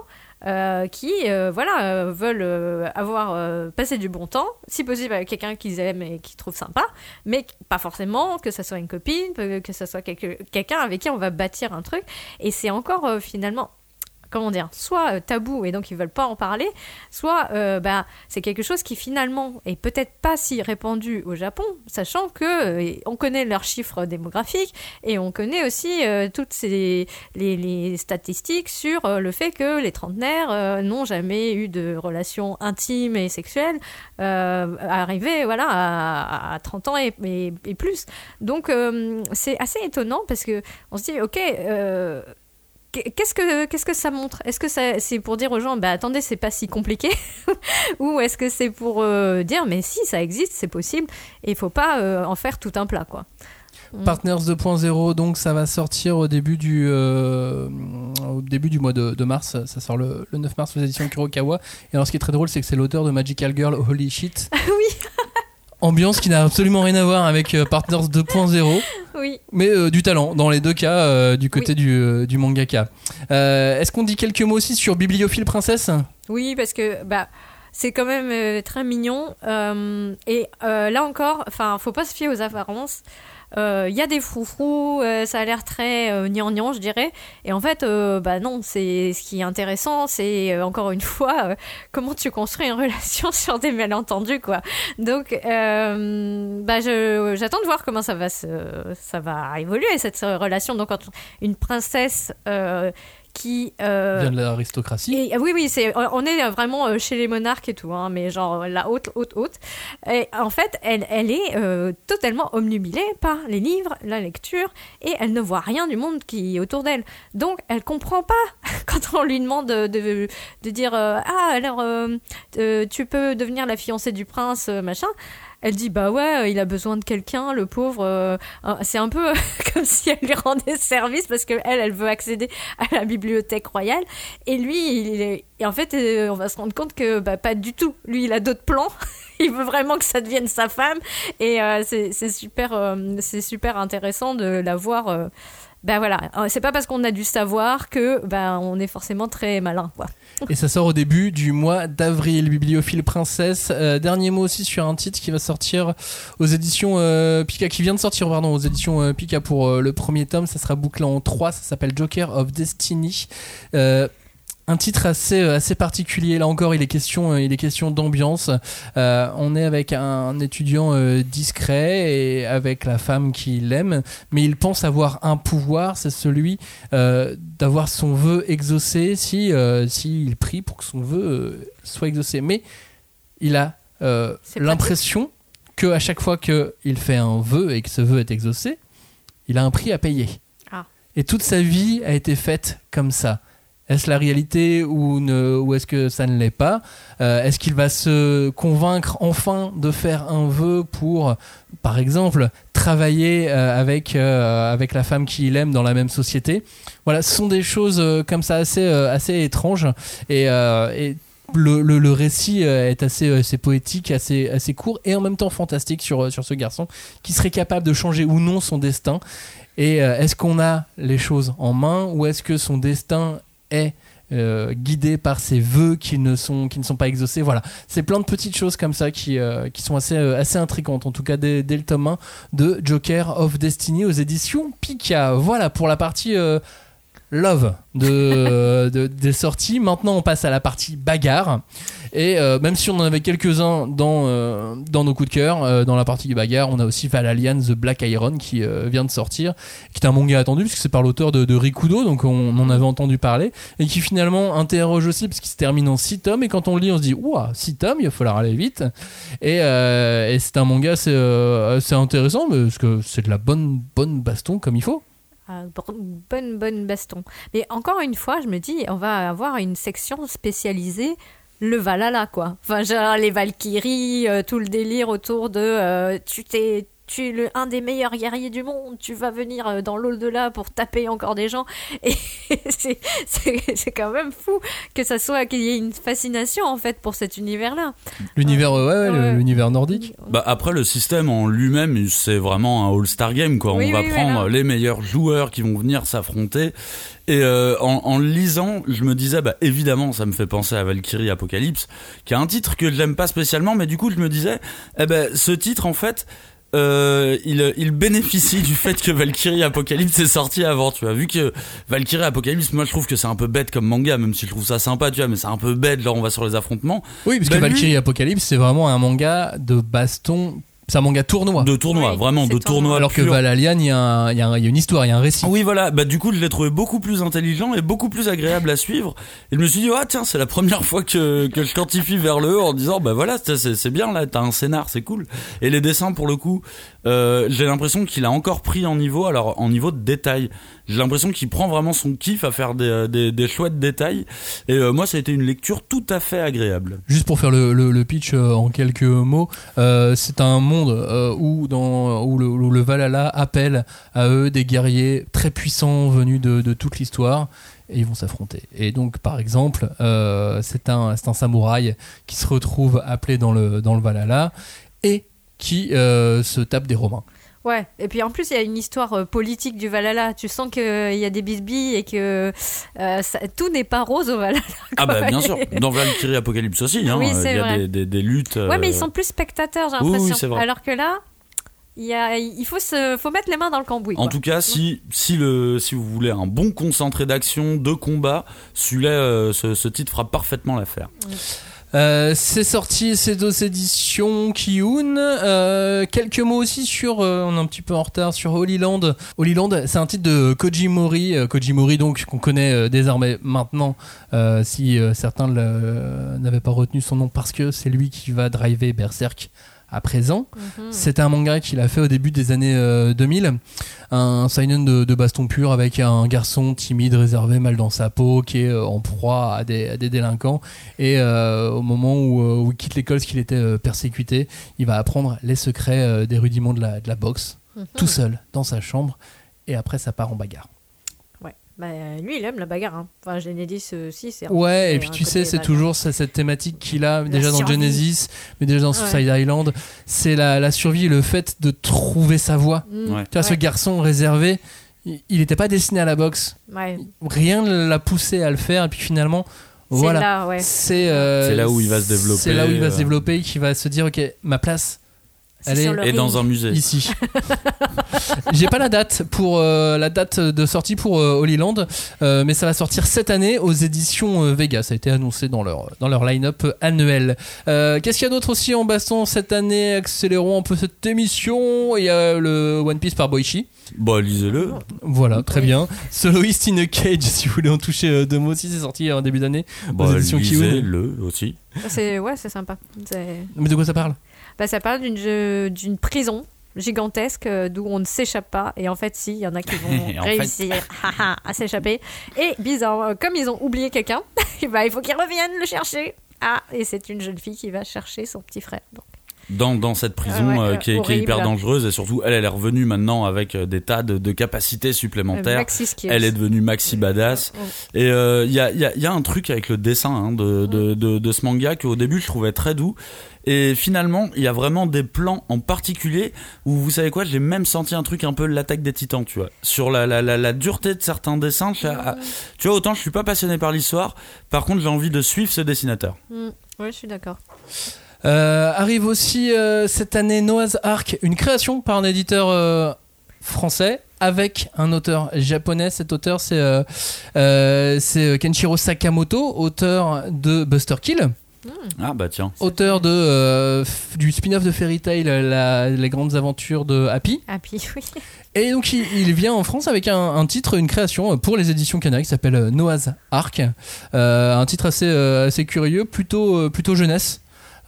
[SPEAKER 3] Euh, qui euh, voilà euh, veulent avoir passé du bon temps si possible avec quelqu'un qu'ils aiment et qu'ils trouvent sympa mais pas forcément que ça soit une copine que ça soit quelqu'un avec qui on va bâtir un truc. Et c'est encore finalement comment dire, soit euh, tabou et donc ils veulent pas en parler, soit euh, bah, c'est quelque chose qui finalement est peut-être pas si répandu au Japon, sachant que euh, on connaît leurs chiffres démographiques et on connaît aussi toutes ces les, statistiques sur le fait que les trentenaires n'ont jamais eu de relations intimes et sexuelles arrivées voilà à, à 30 ans et, plus. Donc c'est assez étonnant parce que on se dit ok. Qu'est-ce que qu'est-ce que ça montre? Est-ce que ça c'est pour dire aux gens bah attendez c'est pas si compliqué? <laughs> Ou est-ce que c'est pour euh, dire mais si ça existe c'est possible et il faut pas euh, en faire tout un plat quoi. Mm.
[SPEAKER 1] Partners 2.0, donc ça va sortir au début du, euh, au début du mois de, de mars. Ça sort le, le 9 mars aux éditions Kurokawa. Et alors, ce qui est très drôle, c'est que c'est l'auteur de Magical Girl Holy Shit. <laughs>
[SPEAKER 3] oui
[SPEAKER 1] Ambiance qui n'a absolument rien à voir avec euh, Partners 2.0,
[SPEAKER 3] oui.
[SPEAKER 1] mais euh, du talent dans les deux cas euh, du côté du, du mangaka. Est-ce qu'on dit quelques mots aussi sur Bibliophile Princesse?
[SPEAKER 3] Oui, parce que bah c'est quand même très mignon et là encore, enfin, faut pas se fier aux apparences. Euh, Il y a des froufrous, euh, ça a l'air très euh, gnangnan, je dirais. Et en fait, euh, bah non, c'est ce qui est intéressant, c'est euh, encore une fois euh, comment tu construis une <laughs> relation sur des malentendus, quoi. Donc, euh, bah j'attends de voir comment ça va se ça va évoluer cette euh, relation. Donc, entre une princesse euh, qui euh,
[SPEAKER 1] Vient de l'aristocratie.
[SPEAKER 3] ah oui, oui, c'est, on est vraiment euh, chez les monarques et tout, hein, mais genre la haute, haute, haute. Et en fait, elle, elle est euh, totalement omnubilée par les livres, la lecture, et elle ne voit rien du monde qui est autour d'elle. Donc, elle comprend pas <laughs> quand on lui demande de, de, de dire euh, Ah, alors, euh, euh, tu peux devenir la fiancée du prince, euh, machin. Elle dit bah ouais, il a besoin de quelqu'un, le pauvre. euh, euh, c'est un peu <laughs> comme si elle lui rendait service parce que elle, elle veut accéder à la bibliothèque royale. Et lui, il est... et en fait, euh, on va se rendre compte que bah, pas du tout. Lui, il a d'autres plans. <laughs> il veut vraiment que ça devienne sa femme. Et euh, c'est c'est super, euh, c'est super intéressant de la voir. euh, ben voilà, Euh, c'est pas parce qu'on a du savoir que ben on est forcément très malin, quoi. <laughs>
[SPEAKER 1] Et ça sort au début du mois d'avril. Bibliophile Princesse. Euh, dernier mot aussi sur un titre qui va sortir aux éditions euh, Pika, qui vient de sortir, pardon, aux éditions Pika pour le premier tome. Ça sera bouclé en 3. Ça s'appelle Joker of Destiny. Un titre assez, euh, assez particulier. Là encore, il est question, euh, il est question d'ambiance. Euh, on est avec un étudiant euh, discret et avec la femme qu'il aime, mais il pense avoir un pouvoir, c'est celui euh, d'avoir son vœu exaucé si, si il prie pour que son vœu soit exaucé. Mais il a l'impression que à chaque fois qu'il fait un vœu et que ce vœu est exaucé, il a un prix à payer.
[SPEAKER 3] Ah.
[SPEAKER 1] Et toute sa vie a été faite comme ça. Est-ce la réalité ou, est-ce que ça ne l'est pas? Euh, Est-ce qu'il va se convaincre enfin de faire un vœu pour, par exemple, travailler euh, avec, euh, avec la femme qu'il aime dans la même société? Voilà, ce sont des choses comme ça assez, assez étranges. Et, et le, le- le récit est assez, assez poétique, assez, assez court et en même temps fantastique sur, sur ce garçon qui serait capable de changer ou non son destin. Et est-ce qu'on a les choses en main ou est-ce que son destin euh, guidé par ses vœux qui ne sont, pas exaucés. Voilà, c'est plein de petites choses comme ça qui, euh, qui sont assez, euh, assez intrigantes, en tout cas dès, dès le tome 1 de Joker of Destiny aux éditions Pika. Voilà pour la partie... euh, love de, de- des sorties. Maintenant, on passe à la partie bagarre. Et euh, même si on en avait quelques-uns dans, euh, dans nos coups de cœur, euh, dans la partie bagarre, on a aussi Valalian The Black Iron qui euh, vient de sortir, qui est un manga attendu puisque c'est par l'auteur de, de Rikudo, donc on, en avait entendu parler, et qui finalement interroge aussi parce qu'il se termine en 6 tomes, et quand on le lit, on se dit, ouah, 6 tomes, il va falloir aller vite. Et, euh, c'est un manga, euh, c'est intéressant, parce que c'est de la bonne, bonne baston comme il faut.
[SPEAKER 3] Ah, bonne, bonne baston. Mais encore une fois, je me dis, on va avoir une section spécialisée le Valhalla, quoi. Enfin, genre les Valkyries, euh, tout le délire autour de euh, tu t'es. Tu es le, un des meilleurs guerriers du monde, tu vas venir euh, dans l'au-delà pour taper encore des gens. Et <laughs> c'est- c'est c'est quand même fou que ça soit qu'il y ait une fascination en fait pour cet univers-là.
[SPEAKER 1] L'univers, ouais, ouais, le-
[SPEAKER 3] Ouais.
[SPEAKER 1] l'univers nordique.
[SPEAKER 2] Bah après le système en lui-même c'est vraiment un All-Star Game quoi.
[SPEAKER 3] Oui,
[SPEAKER 2] On va
[SPEAKER 3] oui,
[SPEAKER 2] prendre
[SPEAKER 3] voilà.
[SPEAKER 2] les meilleurs joueurs qui vont venir s'affronter. Et euh, en, lisant, je me disais bah évidemment ça me fait penser à Valkyrie Apocalypse, qui est un titre que j'aime pas spécialement, mais du coup je me disais eh ben ce titre en fait euh, il, il bénéficie du fait que Valkyrie Apocalypse est sorti avant, tu vois. Vu que Valkyrie Apocalypse, moi je trouve que c'est un peu bête comme manga, même si je trouve ça sympa, tu vois, mais c'est un peu bête, là on va sur les affrontements.
[SPEAKER 1] Oui, parce
[SPEAKER 2] Bah,
[SPEAKER 1] que
[SPEAKER 2] lui-
[SPEAKER 1] Valkyrie Apocalypse, c'est vraiment un manga de baston. C'est un manga tournoi.
[SPEAKER 2] De tournoi,
[SPEAKER 3] Oui,
[SPEAKER 2] vraiment, de
[SPEAKER 3] tournoi.
[SPEAKER 1] Alors que
[SPEAKER 2] pur.
[SPEAKER 1] Valalian, il y, a un- il y a un- il y a une histoire, il y a un récit.
[SPEAKER 2] Oui, voilà. Bah, du coup, je l'ai trouvé beaucoup plus intelligent et beaucoup plus agréable à suivre. Et je me suis dit, ah, tiens, c'est la première fois que, que je quantifie vers le haut en disant, bah voilà, c'est- c'est c'est bien là, t'as un scénar, c'est cool. Et les dessins, pour le coup, euh, j'ai l'impression qu'il a encore pris en niveau, alors en niveau de détail. J'ai l'impression qu'il prend vraiment son kiff à faire des, des, des chouettes détails. Et euh, moi, ça a été une lecture tout à fait agréable.
[SPEAKER 1] Juste pour faire le, le- pitch euh, en quelques mots, euh, c'est un monde euh, où, dans, où, le, Valhalla appelle à eux des guerriers très puissants venus de, de toute l'histoire et ils vont s'affronter. Et donc, par exemple, euh, c'est un, un samouraï qui se retrouve appelé dans le, dans le Valhalla et qui euh, se tape des Romains.
[SPEAKER 3] Ouais, et puis en plus, il y a une histoire euh, politique du Valhalla. Tu sens qu'il y a des bisbilles et que euh, ça- tout n'est pas rose au Valhalla.
[SPEAKER 2] Ah, bah, bien sûr. <laughs> Dans Valkyrie Apocalypse aussi, hein.
[SPEAKER 3] Oui,
[SPEAKER 2] Il y a
[SPEAKER 3] vrai.
[SPEAKER 2] des, des, des luttes.
[SPEAKER 3] Ouais, mais
[SPEAKER 2] euh,
[SPEAKER 3] ils sont plus spectateurs, j'ai
[SPEAKER 2] oui, oui,
[SPEAKER 3] l'impression.
[SPEAKER 2] c'est vrai.
[SPEAKER 3] Alors que là, il, y a, il faut, se, faut mettre les mains dans le cambouis.
[SPEAKER 2] En
[SPEAKER 3] quoi.
[SPEAKER 2] tout cas, si, si, le, si vous voulez un bon concentré d'action, de combat, celui-là, euh, ce, ce titre fera parfaitement l'affaire.
[SPEAKER 1] Euh, c'est sorti, c'est aux éditions Kiyun. Euh, quelques mots aussi sur, euh, on est un petit peu en retard sur Holy Land. Holy Land, c'est un titre de Koji Mori. Euh, Koji Mori, donc, qu'on connaît euh, désormais maintenant, si certains n'avaient pas retenu son nom, parce que c'est lui qui va driver Berserk à présent.
[SPEAKER 3] Mhm.
[SPEAKER 1] C'est un manga qu'il a fait au début des années euh, 2000. Un seinen de, de baston pur avec un garçon timide, réservé, mal dans sa peau, qui est euh, en proie à des, à des délinquants. Et euh, au moment où, euh, où il quitte l'école, parce qu'il était euh, persécuté, il va apprendre les secrets euh, des rudiments de la, de la boxe,
[SPEAKER 3] Mhm.
[SPEAKER 1] tout seul, dans sa chambre. Et après, ça part en bagarre.
[SPEAKER 3] Bah, lui, il aime la bagarre. Hein. Enfin, Genesis aussi, c'est.
[SPEAKER 1] Ouais, et puis tu sais, c'est toujours cette thématique qu'il a déjà dans. Genesis, mais déjà dans
[SPEAKER 3] Ouais.
[SPEAKER 1] Suicide Island. C'est la, la survie et le fait de trouver sa voie.
[SPEAKER 3] Mm.
[SPEAKER 2] Ouais.
[SPEAKER 1] Tu vois, ce garçon réservé, il n'était pas destiné à la boxe.
[SPEAKER 3] Ouais.
[SPEAKER 1] Rien ne l'a poussé à le faire, et puis finalement,
[SPEAKER 3] C'est
[SPEAKER 1] voilà.
[SPEAKER 3] là, ouais.
[SPEAKER 1] C'est euh,
[SPEAKER 2] là où il va se développer,
[SPEAKER 1] C'est là où il va se
[SPEAKER 2] euh.
[SPEAKER 1] développer, qui va se dire, ok, ma place, elle est
[SPEAKER 2] dans un musée.
[SPEAKER 1] ici. <laughs> <laughs> J'ai pas la date pour euh, la date de sortie pour euh, Holy Land, euh, mais ça va sortir cette année aux éditions euh, Vega. Ça a été annoncé dans leur dans leur line-up annuel. Qu'est-ce qu'il y a d'autre aussi en baston cette année? Accélérons un peu cette émission. Il y a le One Piece par Boichi.
[SPEAKER 2] Bah, lisez-le.
[SPEAKER 1] Voilà, très bien. Soloist in a Cage, si vous voulez en toucher euh, deux mots aussi, c'est sorti en début d'année.
[SPEAKER 2] Bah, lisez-le aussi.
[SPEAKER 3] C'est ouais, c'est sympa. C'est-
[SPEAKER 1] Mais de quoi ça parle?
[SPEAKER 3] Bah, ça parle d'une d'une prison gigantesque euh, d'où on ne s'échappe pas et en fait si il y en a qui <laughs> vont réussir <laughs> à s'échapper et bizarre euh, comme ils ont oublié quelqu'un <laughs> ben, il faut qu'ils reviennent le chercher ah et c'est une jeune fille qui va chercher son petit frère Donc,
[SPEAKER 2] Dans, dans cette prison
[SPEAKER 3] Ah ouais,
[SPEAKER 2] euh,
[SPEAKER 3] euh,
[SPEAKER 2] qui, est, qui est
[SPEAKER 3] horrible.
[SPEAKER 2] hyper dangereuse et surtout, elle, elle est revenue maintenant avec euh, des tas de, de capacités
[SPEAKER 3] euh,
[SPEAKER 2] supplémentaires. Elle est devenue maxi badass. Et il y, a, y, a, y a un truc avec le dessin hein, de, de, de, de ce manga qu'au début je trouvais très doux. Et finalement, il y a vraiment des plans en particulier où, vous savez quoi, j'ai même senti un truc un peu l'attaque des titans, tu vois. Sur la, la, la, la dureté de certains dessins. tu vois, autant je suis pas passionné par l'histoire, par contre j'ai envie de suivre ce dessinateur.
[SPEAKER 3] Mm. ouais je suis d'accord
[SPEAKER 1] Euh, arrive aussi euh, cette année Noah's Ark, une création par un éditeur euh, français, avec un auteur japonais. Cet auteur, c'est euh, euh, Kenshiro Sakamoto, auteur de Buster Kill.
[SPEAKER 2] Ah bah tiens.
[SPEAKER 1] Auteur de, euh, du spin-off de Fairy Tail, la- les grandes aventures de Happy.
[SPEAKER 3] Puis oui.
[SPEAKER 1] Et donc il, il vient en France avec un, un titre, une création pour les éditions Canaries qui s'appelle euh, Noah's Ark. Euh, un titre assez, euh, assez curieux, plutôt, euh, plutôt jeunesse.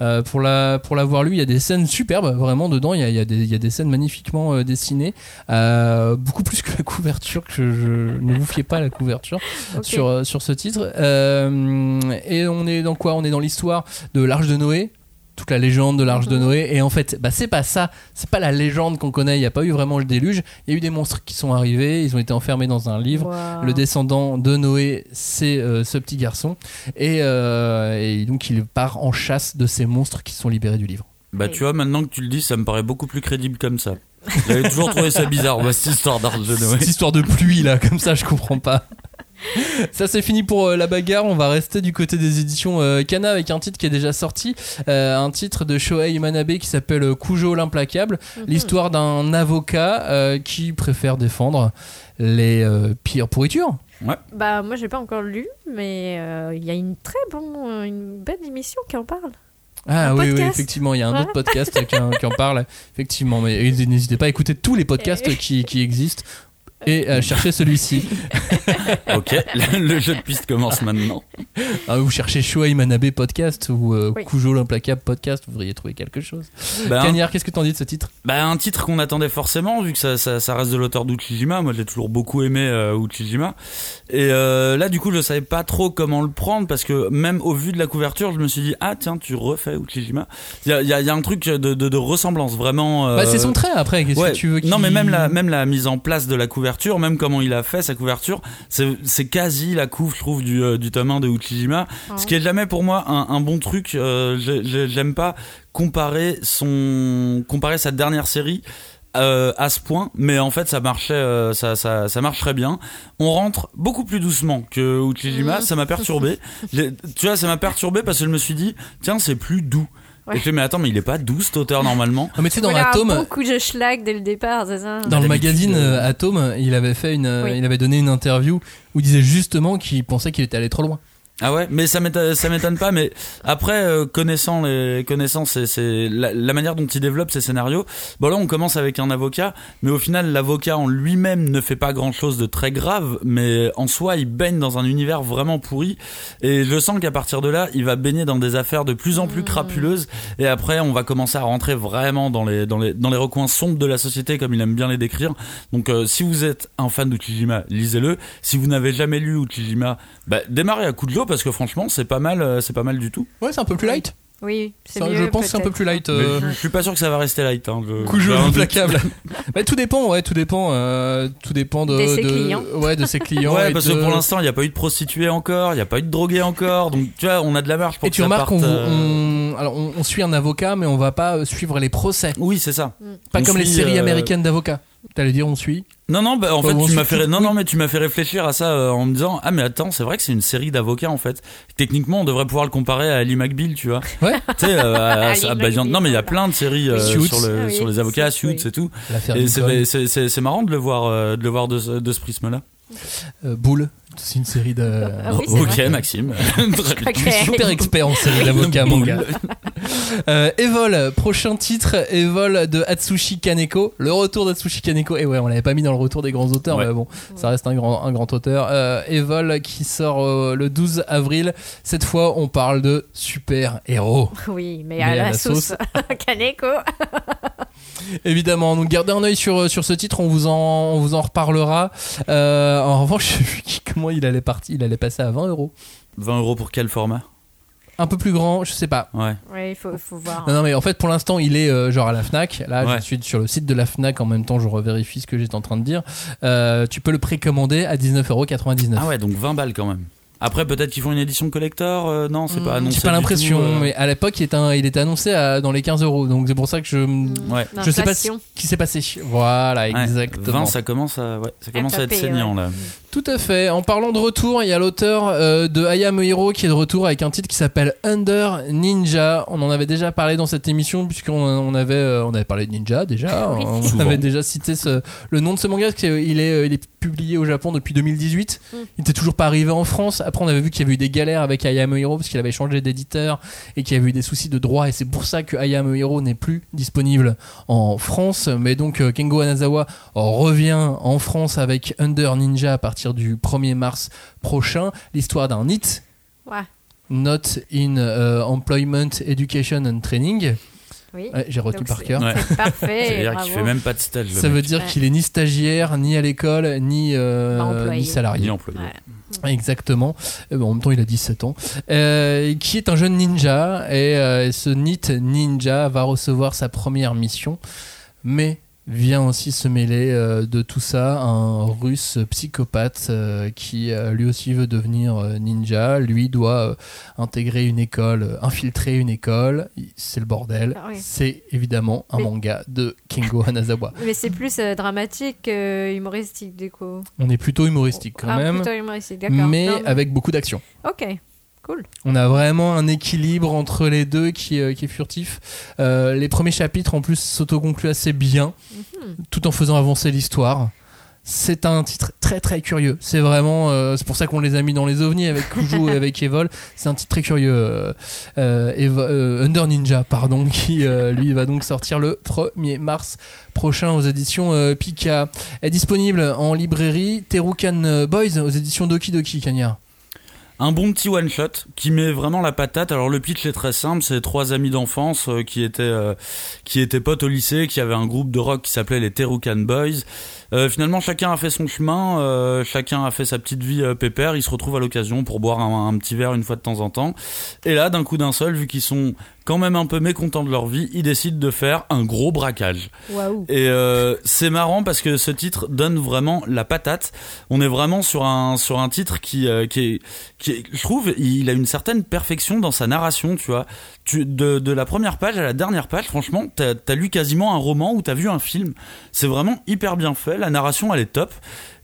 [SPEAKER 1] Euh, pour la pour l'avoir lu, il y a des scènes superbes, vraiment dedans. Il y a, il y a, des, il y a des scènes magnifiquement euh, dessinées, Euh, beaucoup plus que la couverture. Que je, ne vous fiez pas la couverture <laughs> sur euh, sur ce titre. Euh, et on est dans quoi? On est dans l'histoire de l'Arche de Noé. Toute la légende de l'Arche de Noé. Et en fait, bah, c'est pas ça. C'est pas la légende qu'on connaît. Il n'y a pas eu vraiment le déluge. Il y a eu des monstres qui sont arrivés. Ils ont été enfermés dans un livre.
[SPEAKER 3] Wow.
[SPEAKER 1] Le descendant de Noé, c'est euh, ce petit garçon. Et, euh, et donc, il part en chasse de ces monstres qui sont libérés du livre.
[SPEAKER 2] Bah tu vois, maintenant que tu le dis, ça me paraît beaucoup plus crédible comme ça. J'avais toujours trouvé ça bizarre, cette histoire d'Arche de Noé.
[SPEAKER 1] Cette histoire de pluie, là, comme ça, je comprends pas. Ça c'est fini pour euh, la bagarre, on va rester du côté des éditions euh, Kana avec un titre qui est déjà sorti, euh, un titre de Shohei Manabe qui s'appelle euh, Kujo l'implacable, l'histoire d'un avocat euh, qui préfère défendre les euh, pires pourritures.
[SPEAKER 3] Bah, moi, j'ai pas encore lu, mais euh, il y a une très bonne, une belle émission qui en parle.
[SPEAKER 1] Ah
[SPEAKER 3] Un
[SPEAKER 1] oui, oui,
[SPEAKER 3] podcast.
[SPEAKER 1] effectivement, il y a un autre podcast qui en, qui en parle, effectivement, mais n'hésitez pas à écouter tous les podcasts qui, qui existent et à chercher celui-ci. <laughs>
[SPEAKER 2] Ok, le, le jeu de piste commence maintenant.
[SPEAKER 1] Ah, vous cherchez Shohei Manabe podcast ou euh,
[SPEAKER 3] Oui.
[SPEAKER 1] Kujo l'implacable podcast, vous devriez trouver quelque chose. Cagnard, qu'est-ce que t'en dis de ce titre?
[SPEAKER 2] Bah, un titre qu'on attendait forcément, vu que ça, ça, ça reste de l'auteur d'Uchijima. Moi, j'ai toujours beaucoup aimé euh, Uchijima. Et euh, là, du coup, je savais pas trop comment le prendre, parce que même au vu de la couverture, je me suis dit, ah tiens, tu refais Uchijima. Il y a, il y, y a un truc de, de, de ressemblance, vraiment. euh,
[SPEAKER 1] Bah, c'est son trait après, qu'est-ce
[SPEAKER 2] Ouais.
[SPEAKER 1] que tu veux qu'il-
[SPEAKER 2] Non, mais même la, même la mise en place de la couverture, même comment il a fait sa couverture, c'est quasi la couve, je trouve, du, euh, du tome 1 de Uchijima. Ce qui est jamais pour moi un, un bon truc. Euh, j'ai- j'ai- J'aime pas comparer son comparer sa dernière série. euh, à ce point, mais en fait ça marchait, euh, ça, ça, ça marche très bien. On rentre beaucoup plus doucement que Uchijima, ça m'a perturbé. Tu vois, ça m'a perturbé parce que je me suis dit, tiens, c'est plus doux.
[SPEAKER 3] Ouais.
[SPEAKER 2] Et mais attends, mais il est pas doux cet auteur normalement.
[SPEAKER 1] Ah, mais tu sais, dans
[SPEAKER 3] Voilà,
[SPEAKER 1] Atom,
[SPEAKER 3] un bon coup de schlag dès le départ, c'est ça
[SPEAKER 1] dans le magazine
[SPEAKER 2] euh,
[SPEAKER 1] euh, Atom, il avait fait une, euh,
[SPEAKER 3] Oui.
[SPEAKER 1] il avait donné une interview où il disait justement qu'il pensait qu'il était allé trop loin.
[SPEAKER 2] Ah ouais, mais ça m'étonne, ça m'étonne pas. Mais après, euh, connaissant les connaissant c'est c'est la, la manière dont il développe ses scénarios. Bon là, on commence avec un avocat, mais au final, l'avocat en lui-même ne fait pas grand-chose de très grave, mais en soi, il baigne dans un univers vraiment pourri. Et je sens qu'à partir de là, il va baigner dans des affaires de plus en plus crapuleuses. Et après, on va commencer à rentrer vraiment dans les dans les dans les recoins sombres de la société, comme il aime bien les décrire. Donc, euh, si vous êtes un fan d'Uchijima, lisez-le. Si vous n'avez jamais lu Uchijima, bah, démarrez à coup de l'eau parce que franchement, c'est pas mal, euh, c'est pas mal du tout.
[SPEAKER 1] Ouais, c'est un peu plus light.
[SPEAKER 3] Oui, c'est mieux.
[SPEAKER 1] je pense que c'est un peu plus light. euh,
[SPEAKER 2] je, je suis pas sûr que ça va rester light. Hein. Je- un doute.
[SPEAKER 1] implacable. <laughs> bah, tout dépend, ouais, tout dépend, euh, tout dépend de,
[SPEAKER 3] De ses
[SPEAKER 1] de-
[SPEAKER 3] clients.
[SPEAKER 1] ouais, de ses <laughs> clients.
[SPEAKER 2] Ouais,
[SPEAKER 1] et
[SPEAKER 2] parce
[SPEAKER 1] de-
[SPEAKER 2] que pour l'instant, il n'y a pas eu de prostituée encore, il n'y a pas eu de droguée encore, donc tu vois, on a de la marge pour
[SPEAKER 1] Et
[SPEAKER 2] que
[SPEAKER 1] tu
[SPEAKER 2] ça
[SPEAKER 1] remarques
[SPEAKER 2] parte, euh,
[SPEAKER 1] on, alors on, on suit un avocat, mais on va pas suivre les procès.
[SPEAKER 2] Oui, c'est ça.
[SPEAKER 1] Pas
[SPEAKER 2] On
[SPEAKER 1] comme les séries
[SPEAKER 2] euh,
[SPEAKER 1] américaines d'avocats. T'allais dire on suit
[SPEAKER 2] Non, non, bah, en fait,
[SPEAKER 1] on
[SPEAKER 2] tu
[SPEAKER 1] suit
[SPEAKER 2] m'as fait, non, non, mais tu m'as fait réfléchir à ça euh, en me disant, ah, mais attends, c'est vrai que c'est une série d'avocats, en fait. Techniquement, on devrait pouvoir le comparer à Ali McBeal, tu vois.
[SPEAKER 1] Ouais. <laughs>
[SPEAKER 2] Tu sais, euh, à- <laughs> bah, non, mais il y a plein de séries euh,
[SPEAKER 1] Suits.
[SPEAKER 2] sur, le,
[SPEAKER 3] Ah oui,
[SPEAKER 2] sur les avocats,
[SPEAKER 3] Suits, oui.
[SPEAKER 2] et tout. Et c'est, marrant de le voir, euh, de le voir de, ce- de ce prisme-là.
[SPEAKER 1] Euh, Boule, c'est une série de.
[SPEAKER 3] Ah oui,
[SPEAKER 2] ok,
[SPEAKER 3] vrai.
[SPEAKER 2] Maxime. <laughs>
[SPEAKER 1] Je suis super expert en série d'avocats, mon gars. <laughs> Euh, Evol, prochain titre, Evol de Atsushi Kaneko. Le retour d'Atsushi Kaneko. Et ouais, on l'avait pas mis dans le retour des grands auteurs,
[SPEAKER 2] Ouais.
[SPEAKER 1] mais bon, ça reste un grand, un grand auteur. Euh, Evol qui sort euh, le 12 avril. Cette fois, on parle de super héros.
[SPEAKER 3] Oui, mais,
[SPEAKER 1] Mais
[SPEAKER 3] à,
[SPEAKER 1] à
[SPEAKER 3] la,
[SPEAKER 1] la
[SPEAKER 3] sauce. <laughs> Kaneko.
[SPEAKER 1] Évidemment, donc gardez un œil sur, sur ce titre, on vous en, on vous en reparlera. Euh, en revanche, j'ai vu qu'il- comment il allait partir, il allait passer à 20 euros.
[SPEAKER 2] 20 euros pour quel format?
[SPEAKER 1] Un peu plus grand, je sais pas.
[SPEAKER 2] Ouais.
[SPEAKER 3] Oui, il faut, faut voir.
[SPEAKER 1] Non, non, mais en fait, pour l'instant, il est euh, genre à la Fnac. Là,
[SPEAKER 2] Ouais.
[SPEAKER 1] je suis sur le site de la Fnac. En même temps, je revérifie ce que j'étais en train de dire. Euh, tu peux le précommander à 19,99€.
[SPEAKER 2] Ah ouais, donc 20 balles quand même. Après, peut-être qu'ils font une édition collector. euh, non, c'est pas annoncé.
[SPEAKER 1] J'ai pas l'impression,
[SPEAKER 2] euh.
[SPEAKER 1] mais à l'époque, il, était un- il était annoncé à- dans les 15 euros. Donc c'est pour ça que je,
[SPEAKER 2] Ouais.
[SPEAKER 1] je sais pas ce qui s'est passé. Voilà,
[SPEAKER 2] Ouais,
[SPEAKER 1] exactement.
[SPEAKER 2] 20, ça commence à, ouais, ça commence à être saignant là.
[SPEAKER 1] Tout à fait. En parlant de retour, il y a l'auteur euh, de I Am a Hero qui est de retour avec un titre qui s'appelle Under Ninja. On en avait déjà parlé dans cette émission puisqu'on on avait, euh, on avait parlé de Ninja déjà. <laughs>
[SPEAKER 3] Oui.
[SPEAKER 1] On
[SPEAKER 2] Souvent.
[SPEAKER 1] avait déjà cité ce- le nom de ce manga parce qu'il est, il est publié au Japon depuis 2018.
[SPEAKER 3] Mm.
[SPEAKER 1] Il était toujours pas arrivé en France. Après, on avait vu qu'il y avait eu des galères avec I Am a Hero parce qu'il avait changé d'éditeur et qu'il y avait eu des soucis de droit et c'est pour ça que I Am a Hero n'est plus disponible en France. Mais donc euh, Kengo Anazawa revient en France avec Under Ninja à partir du 1er mars prochain. L'histoire d'un NIT,
[SPEAKER 3] Ouais.
[SPEAKER 1] Not in euh, Employment Education and Training.
[SPEAKER 3] Oui.
[SPEAKER 1] Ouais, J'ai retenu
[SPEAKER 3] Donc
[SPEAKER 1] par cœur.
[SPEAKER 2] Ouais.
[SPEAKER 3] C'est parfait. <laughs>
[SPEAKER 2] C'est-à-dire
[SPEAKER 3] bravo.
[SPEAKER 2] qu'il fait même pas de stage.
[SPEAKER 1] Ça
[SPEAKER 2] mec.
[SPEAKER 1] veut dire
[SPEAKER 3] Ouais.
[SPEAKER 1] qu'il est ni stagiaire, ni à l'école, ni, euh, ni salarié.
[SPEAKER 2] Ni employé.
[SPEAKER 3] Ouais.
[SPEAKER 1] Exactement. Euh, en même temps, il a 17 ans. Euh, qui est un jeune ninja. Et euh, ce NIT ninja va recevoir sa première mission. Mais vient aussi se mêler euh, de tout ça un russe psychopathe euh, qui euh, lui aussi veut devenir ninja. Lui doit intégrer une école, infiltrer une école. C'est le bordel.
[SPEAKER 3] Ah oui.
[SPEAKER 1] C'est évidemment un
[SPEAKER 3] Mais-
[SPEAKER 1] manga de Kengo Hanazawa. <laughs>
[SPEAKER 3] Mais c'est plus dramatique que humoristique du coup.
[SPEAKER 1] On est plutôt humoristique quand
[SPEAKER 3] ah,
[SPEAKER 1] même.
[SPEAKER 3] plutôt humoristique, d'accord.
[SPEAKER 1] Mais
[SPEAKER 3] Non, mais-
[SPEAKER 1] avec beaucoup d'action.
[SPEAKER 3] Ok, cool.
[SPEAKER 1] On a vraiment un équilibre entre les deux qui, euh, qui est furtif. Euh, les premiers chapitres en plus s'autoconcluent assez bien,
[SPEAKER 3] Mhm.
[SPEAKER 1] tout en faisant avancer l'histoire. C'est un titre très très curieux. C'est vraiment, euh, c'est pour ça qu'on les a mis dans les ovnis avec Kuju et <laughs> avec Evol. C'est un titre très curieux. Under Ninja, pardon, <laughs> qui lui va donc sortir le 1er mars prochain aux éditions Pika. Est disponible en librairie Terukan Boys aux éditions Doki Doki Kanya.
[SPEAKER 2] Un bon petit one shot qui met vraiment la patate. Alors le pitch est très simple, c'est trois amis d'enfance euh, qui étaient euh, qui étaient potes au lycée, qui avaient un groupe de rock qui s'appelait les Terukan Boys. Euh, finalement, chacun a fait son chemin, euh, chacun a fait sa petite vie euh, pépère. Ils se retrouvent à l'occasion pour boire un, un petit verre une fois de temps en temps. Et là, d'un coup d'un seul, vu qu'ils sont quand même un peu mécontents de leur vie, ils décident de faire un gros braquage. Et c'est marrant parce que ce titre donne vraiment la patate. On est vraiment sur un sur un titre qui qui est qui est- je trouve il a une certaine perfection dans sa narration, tu vois. De de la première page à la dernière page, franchement, t'as as lu quasiment un roman ou t'as vu un film. C'est vraiment hyper bien fait. La narration elle est top.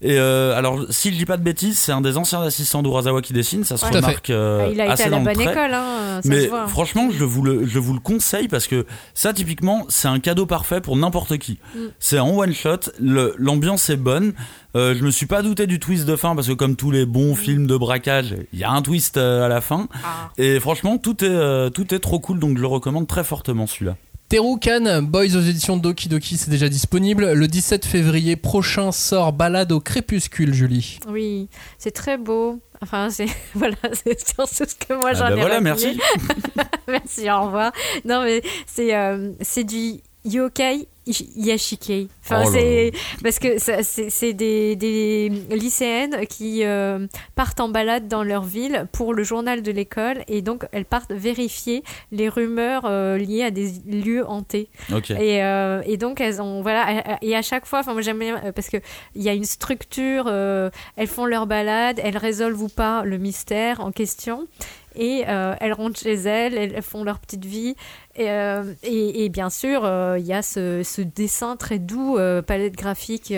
[SPEAKER 2] Et euh, alors si je dis pas de bêtises, c'est un des anciens assistants d'Urasawa qui dessine. Ça se
[SPEAKER 3] Ouais.
[SPEAKER 2] Remarque euh,
[SPEAKER 3] Ah, il a été
[SPEAKER 2] assez
[SPEAKER 3] à la bonne
[SPEAKER 2] trait.
[SPEAKER 3] école, hein, ça
[SPEAKER 2] Mais
[SPEAKER 3] se voit.
[SPEAKER 2] franchement, je vous le, je vous le conseille parce que ça, typiquement, c'est un cadeau parfait pour n'importe qui.
[SPEAKER 3] Mm.
[SPEAKER 2] C'est en one shot, l'ambiance est bonne. Euh, je me suis pas douté du twist de fin parce que comme tous les bons films de braquage, il y a un twist euh, à la fin.
[SPEAKER 3] Ah.
[SPEAKER 2] Et franchement, tout est, euh, tout est trop cool, donc je le recommande très fortement celui-là.
[SPEAKER 1] Terukan Boys aux éditions Doki Doki, c'est déjà disponible. Le 17 février prochain sort Balade au crépuscule, Julie.
[SPEAKER 3] Oui, c'est très beau. Enfin, c'est <laughs> voilà, c'est surtout ce que moi
[SPEAKER 2] Ah
[SPEAKER 3] j'en
[SPEAKER 2] bah
[SPEAKER 3] ai
[SPEAKER 2] voilà, merci. <laughs>
[SPEAKER 3] Merci, au revoir. Non, mais c'est euh, c'est du yokai yashikei. Enfin,
[SPEAKER 2] Oh
[SPEAKER 3] c'est parce que c'est des, des lycéennes qui euh, partent en balade dans leur ville pour le journal de l'école et donc elles partent vérifier les rumeurs euh, liées à des lieux hantés.
[SPEAKER 2] Ok.
[SPEAKER 3] Et, euh, et donc elles ont voilà et à chaque fois, enfin moi j'aime bien euh, parce que il y a une structure, euh, elles font leur balade, elles résolvent ou pas le mystère en question. Et euh, elles rentrent chez elles, elles font leur petite vie. Et, euh, et, et bien sûr, euh, il y a ce, ce dessin très doux, euh, palette graphique.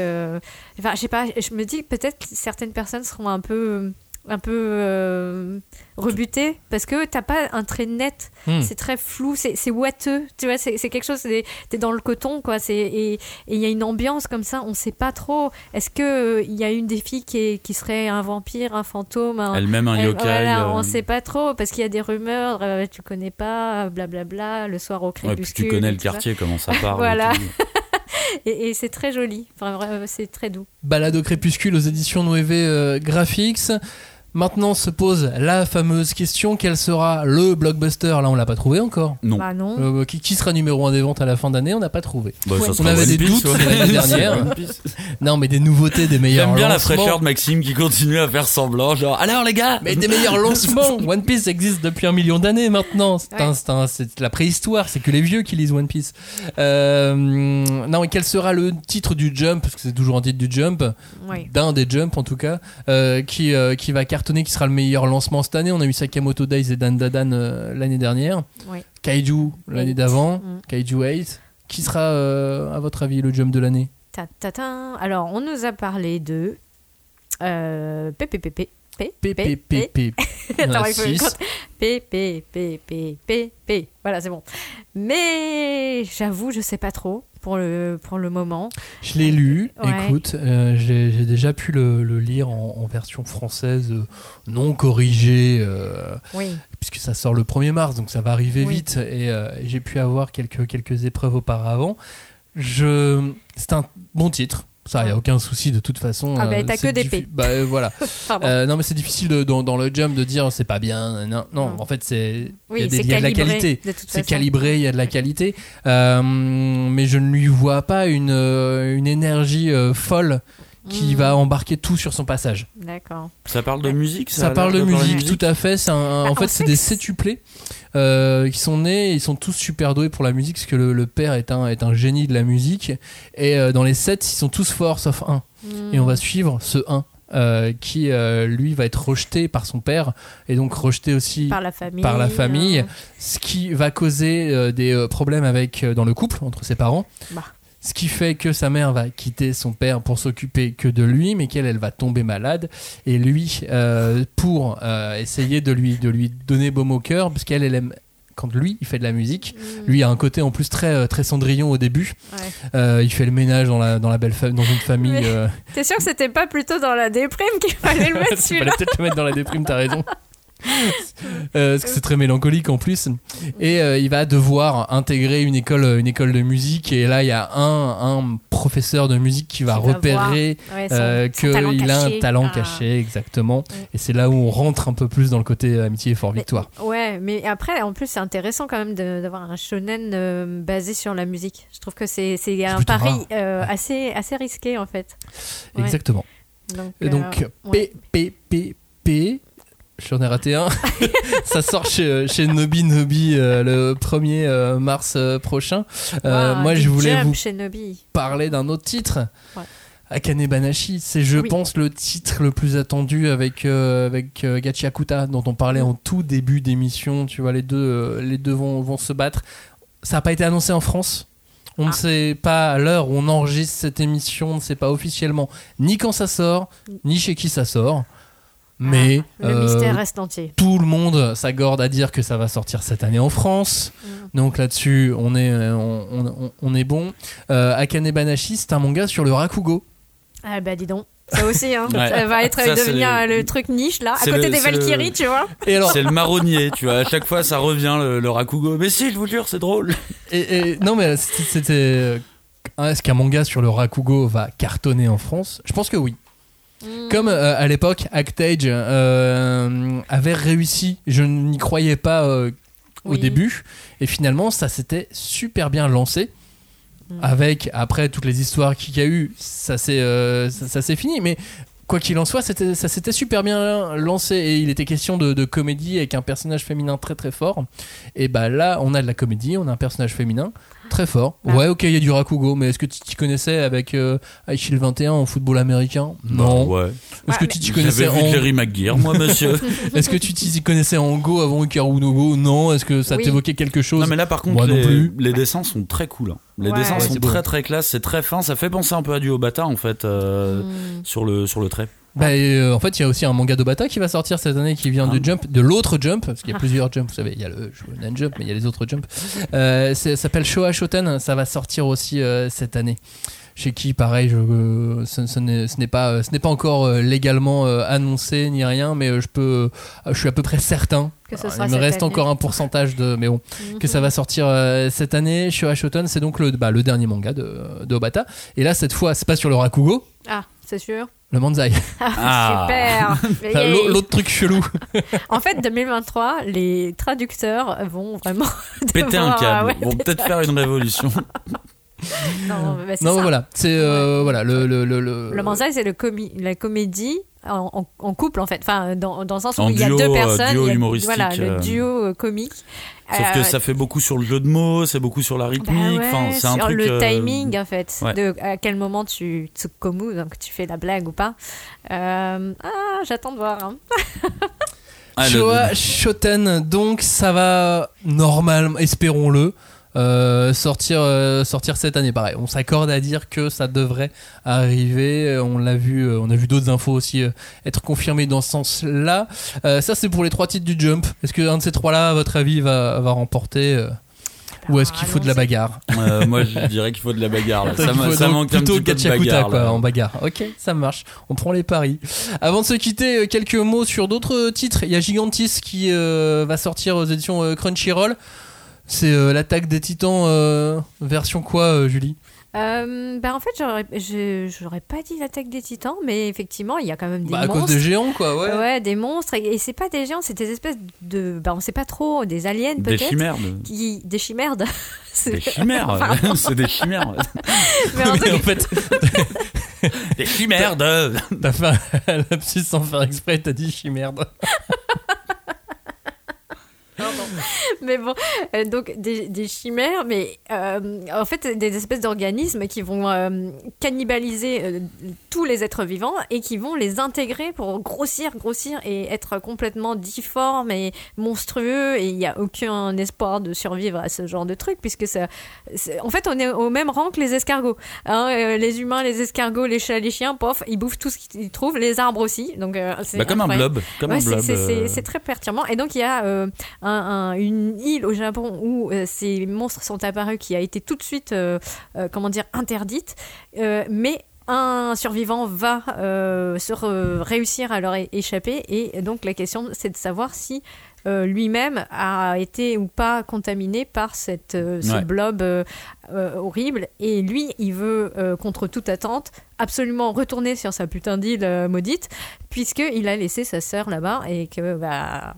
[SPEAKER 3] Enfin, je sais pas, je me dis peut-être certaines personnes seront un peu, un peu euh, rebutées parce que t'as pas un trait net.
[SPEAKER 1] Hmm.
[SPEAKER 3] C'est très flou, c'est c'est ouateux. Tu vois, c'est c'est quelque chose. c'est- T'es dans le coton, quoi. C'est et et il y a une ambiance comme ça. On sait pas trop. Est-ce que euh, il y a une des filles qui, est- qui serait un vampire, un fantôme, un,
[SPEAKER 2] Elle-même un
[SPEAKER 3] elle-
[SPEAKER 2] yokai.
[SPEAKER 3] voilà,
[SPEAKER 2] euh,
[SPEAKER 3] on sait pas trop parce qu'il y a des rumeurs, euh, tu connais pas, blablabla, le soir au
[SPEAKER 2] ouais,
[SPEAKER 3] crépuscule.
[SPEAKER 2] puis tu connais le quartier, comment ça parle. <laughs> et
[SPEAKER 3] Voilà. <laughs> Et, et c'est très joli, enfin, c'est très doux.
[SPEAKER 1] Balade au crépuscule aux éditions Noévé euh, Graphics. Maintenant se pose la fameuse question quel sera le blockbuster? Là, on l'a pas trouvé encore.
[SPEAKER 2] Non.
[SPEAKER 3] Bah non.
[SPEAKER 1] Euh, qui, qui sera numéro 1 des ventes à la fin d'année? On n'a pas trouvé.
[SPEAKER 2] Bah,
[SPEAKER 3] Ouais.
[SPEAKER 1] On avait
[SPEAKER 2] One
[SPEAKER 1] des doutes l'année <laughs> dernière. Non, mais des nouveautés, des meilleurs
[SPEAKER 2] J'aime bien la fraîcheur de Maxime qui continue à faire semblant, genre alors les gars
[SPEAKER 1] Mais des meilleurs lancements <laughs> One Piece existe depuis un million d'années maintenant. C'est
[SPEAKER 3] Ouais.
[SPEAKER 1] un- c'est un- c'est la préhistoire, c'est que les vieux qui lisent One Piece. Euh, non, et quel sera le titre du Jump? Parce que c'est toujours un titre du Jump, d'un des Jump en tout cas, euh, qui, euh, qui va cartonner, qui sera le meilleur lancement cette année. On a eu Sakamoto Days et Dan Dadan euh, l'année dernière.
[SPEAKER 3] Oui.
[SPEAKER 1] Kaiju l'année d'avant.
[SPEAKER 3] Mm.
[SPEAKER 1] Kaiju 8. Qui sera, euh, à votre avis, le Jump de l'année
[SPEAKER 3] Ta- ta- ta. Alors, on nous a parlé de Euh, PPPP.
[SPEAKER 1] PPPP.
[SPEAKER 3] Attends, il faut une
[SPEAKER 1] 6.
[SPEAKER 3] compte. P, P, P, P, P, P. Voilà, c'est bon. Mais j'avoue, je sais pas trop pour le, pour le moment.
[SPEAKER 1] Je l'ai lu,
[SPEAKER 3] Ouais.
[SPEAKER 1] écoute, euh, j'ai j'ai déjà pu le, le lire en, en version française euh, non corrigée, euh,
[SPEAKER 3] Oui.
[SPEAKER 1] puisque ça sort le 1er mars, donc ça va arriver
[SPEAKER 3] Oui.
[SPEAKER 1] vite, et euh, j'ai pu avoir quelques, quelques épreuves auparavant. Je... C'est un bon titre. Ça, il n'y a
[SPEAKER 3] Ouais.
[SPEAKER 1] aucun souci de toute façon.
[SPEAKER 3] Ah bah,
[SPEAKER 1] euh,
[SPEAKER 3] t'as
[SPEAKER 1] c'est
[SPEAKER 3] que des
[SPEAKER 1] diffi-
[SPEAKER 3] P.
[SPEAKER 1] Bah euh, voilà. <laughs> Euh, non mais c'est difficile de- dans, dans le jump de dire c'est pas bien. Non, en fait c'est il y a, des-
[SPEAKER 3] c'est
[SPEAKER 1] il y a de la qualité.
[SPEAKER 3] de toute
[SPEAKER 1] C'est
[SPEAKER 3] façon.
[SPEAKER 1] calibré, il y a de la qualité, Euh, mais je ne lui vois pas une, euh, une énergie euh, folle qui
[SPEAKER 3] Mm.
[SPEAKER 1] va embarquer tout sur son passage.
[SPEAKER 3] D'accord.
[SPEAKER 2] Ça parle de musique
[SPEAKER 1] Ça,
[SPEAKER 2] a
[SPEAKER 1] parle de musique, tout à fait. C'est un-
[SPEAKER 3] Bah,
[SPEAKER 1] en fait, c'est des
[SPEAKER 3] c'est-
[SPEAKER 1] sétuplés euh, qui sont nés. Ils sont tous super doués pour la musique parce que le, le père est un, est un génie de la musique. Et euh, dans les sept, ils sont tous forts sauf un. Et on va suivre ce un. euh, qui euh, lui va être rejeté par son père et donc rejeté aussi
[SPEAKER 3] Par la famille.
[SPEAKER 1] par la famille, ce qui va causer euh, des problèmes avec dans le couple entre ses parents.
[SPEAKER 3] Bah.
[SPEAKER 1] Ce qui fait que sa mère va quitter son père pour s'occuper que de lui, mais qu'elle elle va tomber malade. Et lui, euh, pour euh, essayer de lui, de lui donner baume au cœur, parce qu'elle elle aime quand lui il fait de la musique,
[SPEAKER 3] mm,
[SPEAKER 1] lui a un côté en plus très euh, très Cendrillon au début.
[SPEAKER 3] ouais.
[SPEAKER 1] Euh, il fait le ménage dans la dans la belle dans une famille. Euh,
[SPEAKER 3] T'es sûr que c'était pas plutôt dans la déprime qu'il fallait le <laughs> mettre
[SPEAKER 1] Il fallait
[SPEAKER 3] celui-là
[SPEAKER 1] peut-être le mettre dans la déprime, t'as raison. <laughs> Euh, parce que c'est très mélancolique en plus. Et euh, il va devoir intégrer une école, une école de musique. Et là, il y a un, un professeur de musique qui va
[SPEAKER 3] Qui
[SPEAKER 1] repérer
[SPEAKER 3] Ouais,
[SPEAKER 1] euh, qu'il a un talent
[SPEAKER 3] Ah.
[SPEAKER 1] caché, exactement. Et c'est là où on rentre un peu plus dans le côté euh, amitié et fort
[SPEAKER 3] Mais-
[SPEAKER 1] victoire.
[SPEAKER 3] Ouais, mais après, en plus, c'est intéressant quand même d'avoir un shonen basé sur la musique. Je trouve que c'est un pari assez, assez risqué en fait.
[SPEAKER 1] Exactement.
[SPEAKER 3] Donc,
[SPEAKER 1] Et donc. P, P, P, P. J'en ai raté un. <laughs> ça sort chez, chez Nobi Nobi euh, le 1er euh, mars euh, prochain.
[SPEAKER 3] Wow,
[SPEAKER 1] moi, je voulais vous
[SPEAKER 3] chez Nobi.
[SPEAKER 1] parler d'un autre titre.
[SPEAKER 3] Ouais.
[SPEAKER 1] Akane Banashi, c'est je
[SPEAKER 3] Oui.
[SPEAKER 1] pense le titre le plus attendu avec avec euh, Gachi Akuta dont on parlait en tout début d'émission. Tu vois les deux les deux vont, vont se battre. Ça n'a pas été annoncé en France. On ne
[SPEAKER 3] Ah.
[SPEAKER 1] sait pas à l'heure où on enregistre cette émission, on ne sait pas officiellement ni quand ça sort, ni chez qui ça sort. Mais
[SPEAKER 3] Ah, le
[SPEAKER 1] euh,
[SPEAKER 3] mystère reste entier.
[SPEAKER 1] tout le monde s'accorde à dire que ça va sortir cette année en France.
[SPEAKER 3] Mm.
[SPEAKER 1] Donc là-dessus, on est, euh, on, on- on est bon. Euh, Akane Banashi, c'est un manga sur le Rakugo.
[SPEAKER 3] Ah bah dis donc. Ça aussi, hein.
[SPEAKER 2] Ouais.
[SPEAKER 3] ça va être
[SPEAKER 2] Ça,
[SPEAKER 3] devenir
[SPEAKER 2] le-
[SPEAKER 3] le truc niche là, à côté
[SPEAKER 2] le-
[SPEAKER 3] des
[SPEAKER 2] le-
[SPEAKER 3] Valkyries, tu vois.
[SPEAKER 1] Et alors,
[SPEAKER 2] C'est le marronnier, tu vois. À chaque fois, ça revient le, le Rakugo. Mais si, je vous jure, c'est drôle.
[SPEAKER 1] et, et- non mais c'était- est-ce qu'un manga sur le Rakugo va cartonner en France? Je pense que oui.
[SPEAKER 3] Mm.
[SPEAKER 1] Comme euh, à l'époque, Actage euh, avait réussi. Je n'y croyais pas euh, au
[SPEAKER 3] Oui.
[SPEAKER 1] début, et finalement, ça s'était super bien lancé.
[SPEAKER 3] Mm.
[SPEAKER 1] Avec après toutes les histoires qu'il y a eu, ça s'est euh, ça, ça s'est fini. Mais quoi qu'il en soit, ça s'était super bien lancé et il était question de, de comédie avec un personnage féminin très très fort. Et bah là, on a de la comédie, on a un personnage féminin très fort.
[SPEAKER 3] Bah.
[SPEAKER 1] Ouais, ok, il y a du Rakugo, mais est-ce que tu t'y connaissais avec euh, Aichil 21 en football américain? Non.
[SPEAKER 2] Ouais.
[SPEAKER 1] Est-ce que tu t'y connaissais en
[SPEAKER 2] McGuire, moi, monsieur. <laughs>
[SPEAKER 1] Est-ce que tu t'y connaissais en Go avant Ikaru no Go Non. Est-ce que ça
[SPEAKER 3] Oui.
[SPEAKER 1] t'évoquait quelque chose?
[SPEAKER 2] Non mais là par contre
[SPEAKER 1] Moi non
[SPEAKER 2] les,
[SPEAKER 1] plus.
[SPEAKER 2] les dessins sont très cool. hein. Les
[SPEAKER 3] Ouais.
[SPEAKER 2] dessins
[SPEAKER 3] Ouais,
[SPEAKER 2] sont
[SPEAKER 1] beau.
[SPEAKER 2] très très classe, c'est très fin, ça fait penser un peu à du Obata en fait euh,
[SPEAKER 3] Mm.
[SPEAKER 2] sur le sur le trait.
[SPEAKER 1] Bah, euh, en fait, il y a aussi un manga d'Obata qui va sortir cette année qui vient
[SPEAKER 2] Ah.
[SPEAKER 1] de Jump, de l'autre Jump, parce qu'il y a
[SPEAKER 3] Ah.
[SPEAKER 1] plusieurs Jump, vous savez, il y a le Shonen Jump, mais il y a les autres Jump. Euh, ça s'appelle Showa Shoten, ça va sortir aussi euh, cette année. Chez qui, pareil, je, euh, ce, ce n'est ce n'est pas, ce n'est pas encore légalement annoncé ni rien, mais je peux, je suis à peu près certain.
[SPEAKER 3] Que ce
[SPEAKER 1] Alors,
[SPEAKER 3] sera
[SPEAKER 1] il me reste
[SPEAKER 3] année.
[SPEAKER 1] encore un pourcentage de, mais bon, que ça va sortir cette année. Showa Shoten, c'est donc le, bah, le dernier manga de, de Obata. Et là, cette fois, c'est pas sur le Rakugo,
[SPEAKER 3] Ah, c'est sûr.
[SPEAKER 1] le Manzai. <laughs>
[SPEAKER 2] Ah.
[SPEAKER 3] Super. <laughs>
[SPEAKER 1] Enfin, l'au- L'autre truc chelou. <laughs>
[SPEAKER 3] En fait, 2023, les traducteurs vont vraiment
[SPEAKER 2] Péter un
[SPEAKER 3] devoir,
[SPEAKER 2] câble,
[SPEAKER 3] ouais,
[SPEAKER 2] vont peut-être faire une révolution.
[SPEAKER 3] Non, bah, c'est
[SPEAKER 1] Non,
[SPEAKER 3] ça.
[SPEAKER 1] voilà, c'est euh, voilà le le le, le-
[SPEAKER 3] Le manzai, c'est le comi- la comédie en, en- en couple, en fait. Enfin, dans, dans le sens où
[SPEAKER 2] En
[SPEAKER 3] il y a
[SPEAKER 2] duo,
[SPEAKER 3] deux
[SPEAKER 2] euh,
[SPEAKER 3] personnes.
[SPEAKER 2] duo
[SPEAKER 3] a-
[SPEAKER 2] humoristique,
[SPEAKER 3] Voilà,
[SPEAKER 2] euh.
[SPEAKER 3] le duo euh, comique.
[SPEAKER 2] Sauf que
[SPEAKER 3] Euh,
[SPEAKER 2] ça fait beaucoup sur le jeu de mots, c'est beaucoup sur la
[SPEAKER 3] bah
[SPEAKER 2] rythmique.
[SPEAKER 3] ouais,
[SPEAKER 2] c'est un
[SPEAKER 3] sur
[SPEAKER 2] truc.
[SPEAKER 3] le
[SPEAKER 2] euh,
[SPEAKER 3] timing, en fait.
[SPEAKER 2] ouais.
[SPEAKER 3] De à quel moment tu tsukomu, donc tu fais la blague ou pas. Euh, ah, j'attends de voir. hein. <laughs>
[SPEAKER 2] ah,
[SPEAKER 1] Showa Shoten, donc ça va normalement, espérons-le, euh, sortir, euh, sortir cette année. Pareil, on s'accorde à dire que ça devrait arriver. On l'a vu, euh, on a vu d'autres infos aussi euh, être confirmées dans ce sens-là. Euh, ça, c'est pour les trois titres du Jump. Est-ce que un de ces trois-là, à votre avis, va, va remporter euh, ou est-ce qu'il faut de la bagarre
[SPEAKER 2] Euh, moi, je dirais qu'il faut de la bagarre. là. <laughs> Ça, manque un petit peu de bagarre.
[SPEAKER 1] quoi, en bagarre. Ok, ça marche. On prend les paris. Avant de se quitter, euh, quelques mots sur d'autres titres. Il y a Gigantis qui euh, va sortir aux éditions euh, Crunchyroll. C'est euh, l'attaque des titans euh, version quoi, euh, Julie?
[SPEAKER 3] Euh, ben en fait, j'aurais, je- j'aurais pas dit l'attaque des titans, mais effectivement, il y a quand même des
[SPEAKER 1] Bah, À cause des géants, quoi, ouais.
[SPEAKER 3] Ouais, des monstres. Et, et c'est pas des géants, c'est des espèces de. Ben on sait pas trop, des aliens
[SPEAKER 2] Des
[SPEAKER 3] peut-être.
[SPEAKER 2] chimères. de-
[SPEAKER 3] Qui, des chimères.
[SPEAKER 2] Des <laughs> chimères. C'est des chimères. <laughs> <laughs>
[SPEAKER 3] Mais en
[SPEAKER 1] Mais fait,
[SPEAKER 2] Des chimères de.
[SPEAKER 1] t'as fait un lapsus sans faire exprès, t'as dit chimerde. <laughs>
[SPEAKER 3] mais bon, euh, donc des, des chimères, mais euh, en fait des espèces d'organismes qui vont euh, cannibaliser euh, tous les êtres vivants et qui vont les intégrer pour grossir, grossir et être complètement difformes et monstrueux et il n'y a aucun espoir de survivre à ce genre de truc puisque ça, en fait on est au même rang que les escargots. hein. Euh, les humains, les escargots, les chats, les chiens, pof, ils bouffent tout ce qu'ils trouvent, les arbres aussi. Donc euh, c'est
[SPEAKER 2] Bah, comme un blob. Comme
[SPEAKER 3] Ouais,
[SPEAKER 2] un
[SPEAKER 3] c'est-
[SPEAKER 2] blob.
[SPEAKER 3] très perturbant. Et donc, il y a euh, un- un- une île au Japon où euh, ces monstres sont apparus qui a été tout de suite, euh, euh, comment dire, interdite. Mais un survivant va euh, se réussir à leur échapper. Et donc, la question, c'est de savoir si euh, lui-même a été ou pas contaminé par cette, euh, ce
[SPEAKER 2] Ouais.
[SPEAKER 3] blob horrible. Et lui, il veut, contre toute attente, absolument retourner sur sa putain d'île maudite, puisqu'il a laissé sa sœur là-bas et que, bah.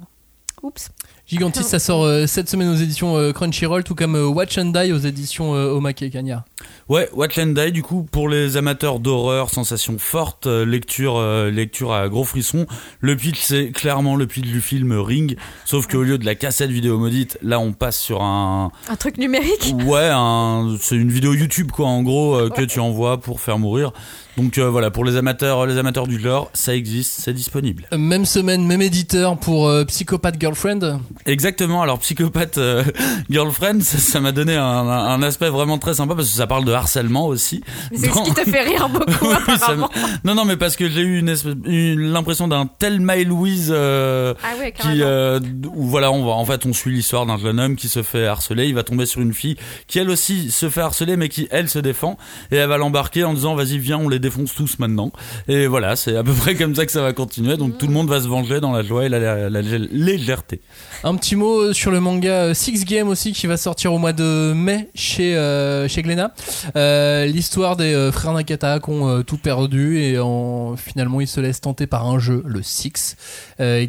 [SPEAKER 3] Oups.
[SPEAKER 1] Gigantis, ça sort euh, cette semaine aux éditions euh, Crunchyroll, tout comme euh, Watch and Die aux éditions euh, Omake et Kanya.
[SPEAKER 2] Ouais, Watch and Die, du coup, pour les amateurs d'horreur, sensations fortes, euh, lecture, euh, lecture à gros frissons. Le pitch, c'est clairement le pitch du film Ring, sauf qu'au lieu de la cassette vidéo maudite, là, on passe sur un,
[SPEAKER 3] Un truc numérique?
[SPEAKER 2] Ouais, un, c'est une vidéo YouTube, quoi, en gros, euh, que tu envoies pour faire mourir. Donc euh, voilà, pour les amateurs, les amateurs du lore, ça existe, c'est disponible.
[SPEAKER 1] Même semaine, même éditeur pour euh, Psychopath Girlfriend.
[SPEAKER 2] Exactement. Alors psychopathe euh, <laughs> girlfriend, ça m'a donné un, aspect vraiment très sympa parce que ça parle de harcèlement aussi.
[SPEAKER 3] C'est ce qui te fait rire <laughs> beaucoup,
[SPEAKER 2] Oui,
[SPEAKER 3] apparemment.
[SPEAKER 2] me- Non, non, mais parce que j'ai eu une espèce- une- l'impression d'un tel My Louise euh,
[SPEAKER 3] Ah
[SPEAKER 2] qui, euh, où voilà, on va, en fait, on suit l'histoire d'un jeune homme qui se fait harceler. Il va tomber sur une fille qui elle aussi se fait harceler, mais qui elle se défend et elle va l'embarquer en disant vas-y viens, on les défonce tous maintenant. Et voilà, c'est à peu près comme ça que ça va continuer. Donc tout le monde va se venger dans la joie et la, la- la légèreté.
[SPEAKER 1] Un petit mot euh, sur le manga euh, Six Game aussi qui va sortir au mois de mai chez, euh, chez Glénat. Euh, L'histoire des frères Nakata qui ont tout perdu et en, finalement ils se laissent tenter par un jeu, le Six,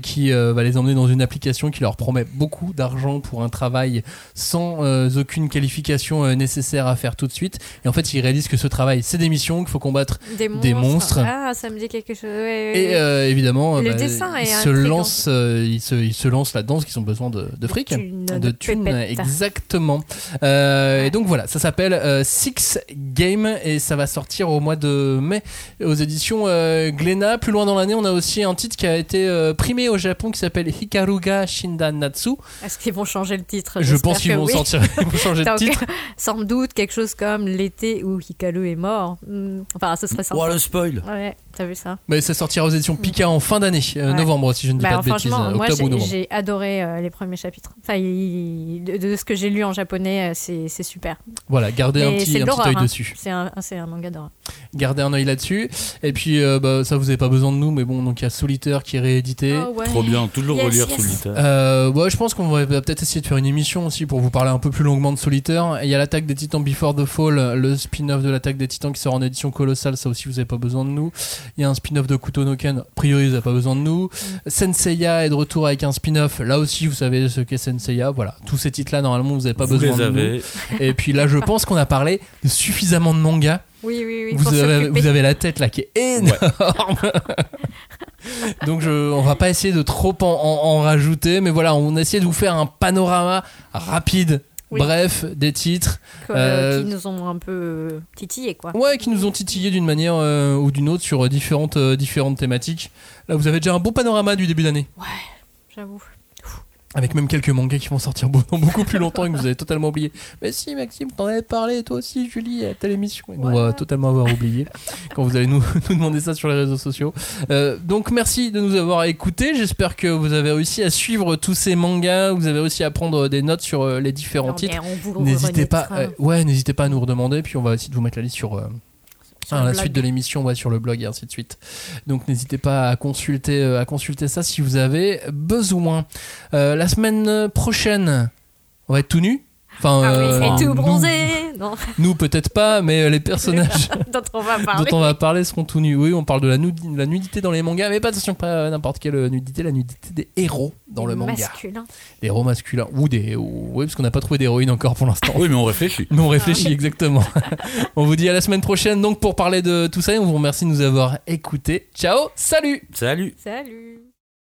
[SPEAKER 1] qui va les emmener dans une application qui leur promet beaucoup d'argent pour un travail sans aucune qualification nécessaire à faire tout de suite. Et en fait ils réalisent que ce travail c'est des missions, qu'il faut combattre
[SPEAKER 3] Des
[SPEAKER 1] des
[SPEAKER 3] monstres. Ah, ça me dit quelque chose. Ouais, ouais,
[SPEAKER 1] Et évidemment,
[SPEAKER 3] Le
[SPEAKER 1] bah,
[SPEAKER 3] dessin
[SPEAKER 1] ils se lancent, ils se, ils se lancent là-dedans parce qu'ils ont besoin de, de fric, de
[SPEAKER 3] de
[SPEAKER 1] thunes, exactement. Euh, Et donc voilà, ça s'appelle euh, Six Game et ça va sortir au mois de mai aux éditions euh, Glénat. Plus loin dans l'année, on a aussi un titre qui a été euh, primé au Japon qui s'appelle Hikaruga Shindan Natsu.
[SPEAKER 3] Est-ce qu'ils vont changer le titre?
[SPEAKER 1] Je pense qu'ils vont
[SPEAKER 3] oui.
[SPEAKER 1] sortir, <laughs> ils vont changer de titre.
[SPEAKER 3] sans doute quelque chose comme l'été où Hikaru est mort. Hmm, Enfin, ce serait sympa.
[SPEAKER 2] Oh le spoil.
[SPEAKER 3] Ouais, t'as vu ça
[SPEAKER 1] Mais ça sortira aux éditions Pika en fin d'année, euh,
[SPEAKER 3] Ouais.
[SPEAKER 1] novembre si je ne dis
[SPEAKER 3] Bah,
[SPEAKER 1] pas de bêtises,
[SPEAKER 3] franchement, moi
[SPEAKER 1] octobre ou
[SPEAKER 3] j'ai-
[SPEAKER 1] novembre.
[SPEAKER 3] j'ai adoré euh, les premiers chapitres. Enfin, il- de, de ce que j'ai lu en japonais, euh, c'est super.
[SPEAKER 1] Voilà, gardez un petit, un petit œil
[SPEAKER 3] hein.
[SPEAKER 1] dessus.
[SPEAKER 3] C'est un, manga d'horreur.
[SPEAKER 1] Gardez un œil là-dessus. Et puis, euh, bah, ça vous avez pas besoin de nous, mais bon, donc il y a Solitaire qui est réédité.
[SPEAKER 3] Oh, ouais.
[SPEAKER 2] Trop bien, toujours
[SPEAKER 3] Yes,
[SPEAKER 2] relire
[SPEAKER 3] yes.
[SPEAKER 2] Solitaire.
[SPEAKER 1] Euh, ouais, je pense qu'on va peut-être essayer de faire une émission aussi pour vous parler un peu plus longuement de Solitaire. Il y a l'attaque des Titans Before the Fall, le spin-off de l'attaque des Titans qui sort en édition colossale. Ça aussi, vous avez pas besoin de nous. Il y a un spin-off de Kutonoken. A priori, vous avez pas besoin de nous. Senseiya est de retour avec un spin-off. Là aussi, vous savez ce qu'est Senseiya. Voilà, tous ces titres-là, normalement, vous avez pas
[SPEAKER 2] Vous
[SPEAKER 1] besoin
[SPEAKER 2] les
[SPEAKER 1] de nous.
[SPEAKER 2] avez.
[SPEAKER 1] Et puis là, je pense qu'on a parlé de suffisamment de mangas.
[SPEAKER 3] Oui, oui, oui.
[SPEAKER 1] vous, avez,
[SPEAKER 3] s'occuper.
[SPEAKER 1] vous avez la tête là qui est énorme. <laughs> Donc je, on va pas essayer de trop en, en- en rajouter, mais voilà, on a essayé de vous faire un panorama rapide,
[SPEAKER 3] Oui.
[SPEAKER 1] bref, des titres,
[SPEAKER 3] Quoi,
[SPEAKER 1] euh,
[SPEAKER 3] qui nous ont un peu euh, titillés, quoi.
[SPEAKER 1] ouais, qui nous ont titillé d'une manière euh, ou d'une autre sur euh, différentes, euh, différentes thématiques. Là, vous avez déjà un bon panorama du début d'année.
[SPEAKER 3] J'avoue.
[SPEAKER 1] Avec même quelques mangas qui vont sortir <laughs> dans beaucoup plus longtemps et que vous avez totalement oublié. Mais si, Maxime, t'en avais parlé, toi aussi, Julie, à telle émission. Et on va totalement avoir oublié <laughs> quand vous allez nous, <laughs> nous demander ça sur les réseaux sociaux. Euh, donc, merci de nous avoir écoutés. J'espère que vous avez réussi à suivre tous ces mangas. Vous avez réussi à prendre des notes sur euh, les différents
[SPEAKER 3] Non,
[SPEAKER 1] titres. N'hésitez pas, euh, ouais, n'hésitez pas à nous redemander. Puis on va essayer de vous mettre la liste sur. euh,
[SPEAKER 3] Sur
[SPEAKER 1] ah, la
[SPEAKER 3] blog.
[SPEAKER 1] suite de l'émission, ouais, sur le blog et ainsi de suite. Donc n'hésitez pas à consulter, euh, à consulter ça si vous avez besoin. Euh, la semaine prochaine, on va être tout nu. Enfin,
[SPEAKER 3] Ah
[SPEAKER 1] euh,
[SPEAKER 3] oui, et tout
[SPEAKER 1] nous-
[SPEAKER 3] bronzé Non,
[SPEAKER 1] Nous, peut-être pas, mais euh, les personnages <laughs>
[SPEAKER 3] dont on va <laughs> parler.
[SPEAKER 1] dont on va parler seront tout nus. Oui, on parle de la, la nudité dans les mangas, mais pas attention, pas n'importe quelle nudité, la nudité des héros dans le manga.
[SPEAKER 3] Masculin.
[SPEAKER 1] Des héros masculins ou des, ou- oui, parce qu'on n'a pas trouvé d'héroïne encore pour l'instant.
[SPEAKER 2] Oui, mais on réfléchit. <laughs>
[SPEAKER 1] Nous on réfléchit exactement. on vous dit à la semaine prochaine donc pour parler de tout ça et on vous remercie de nous avoir écoutés. Ciao, salut
[SPEAKER 2] Salut
[SPEAKER 3] Salut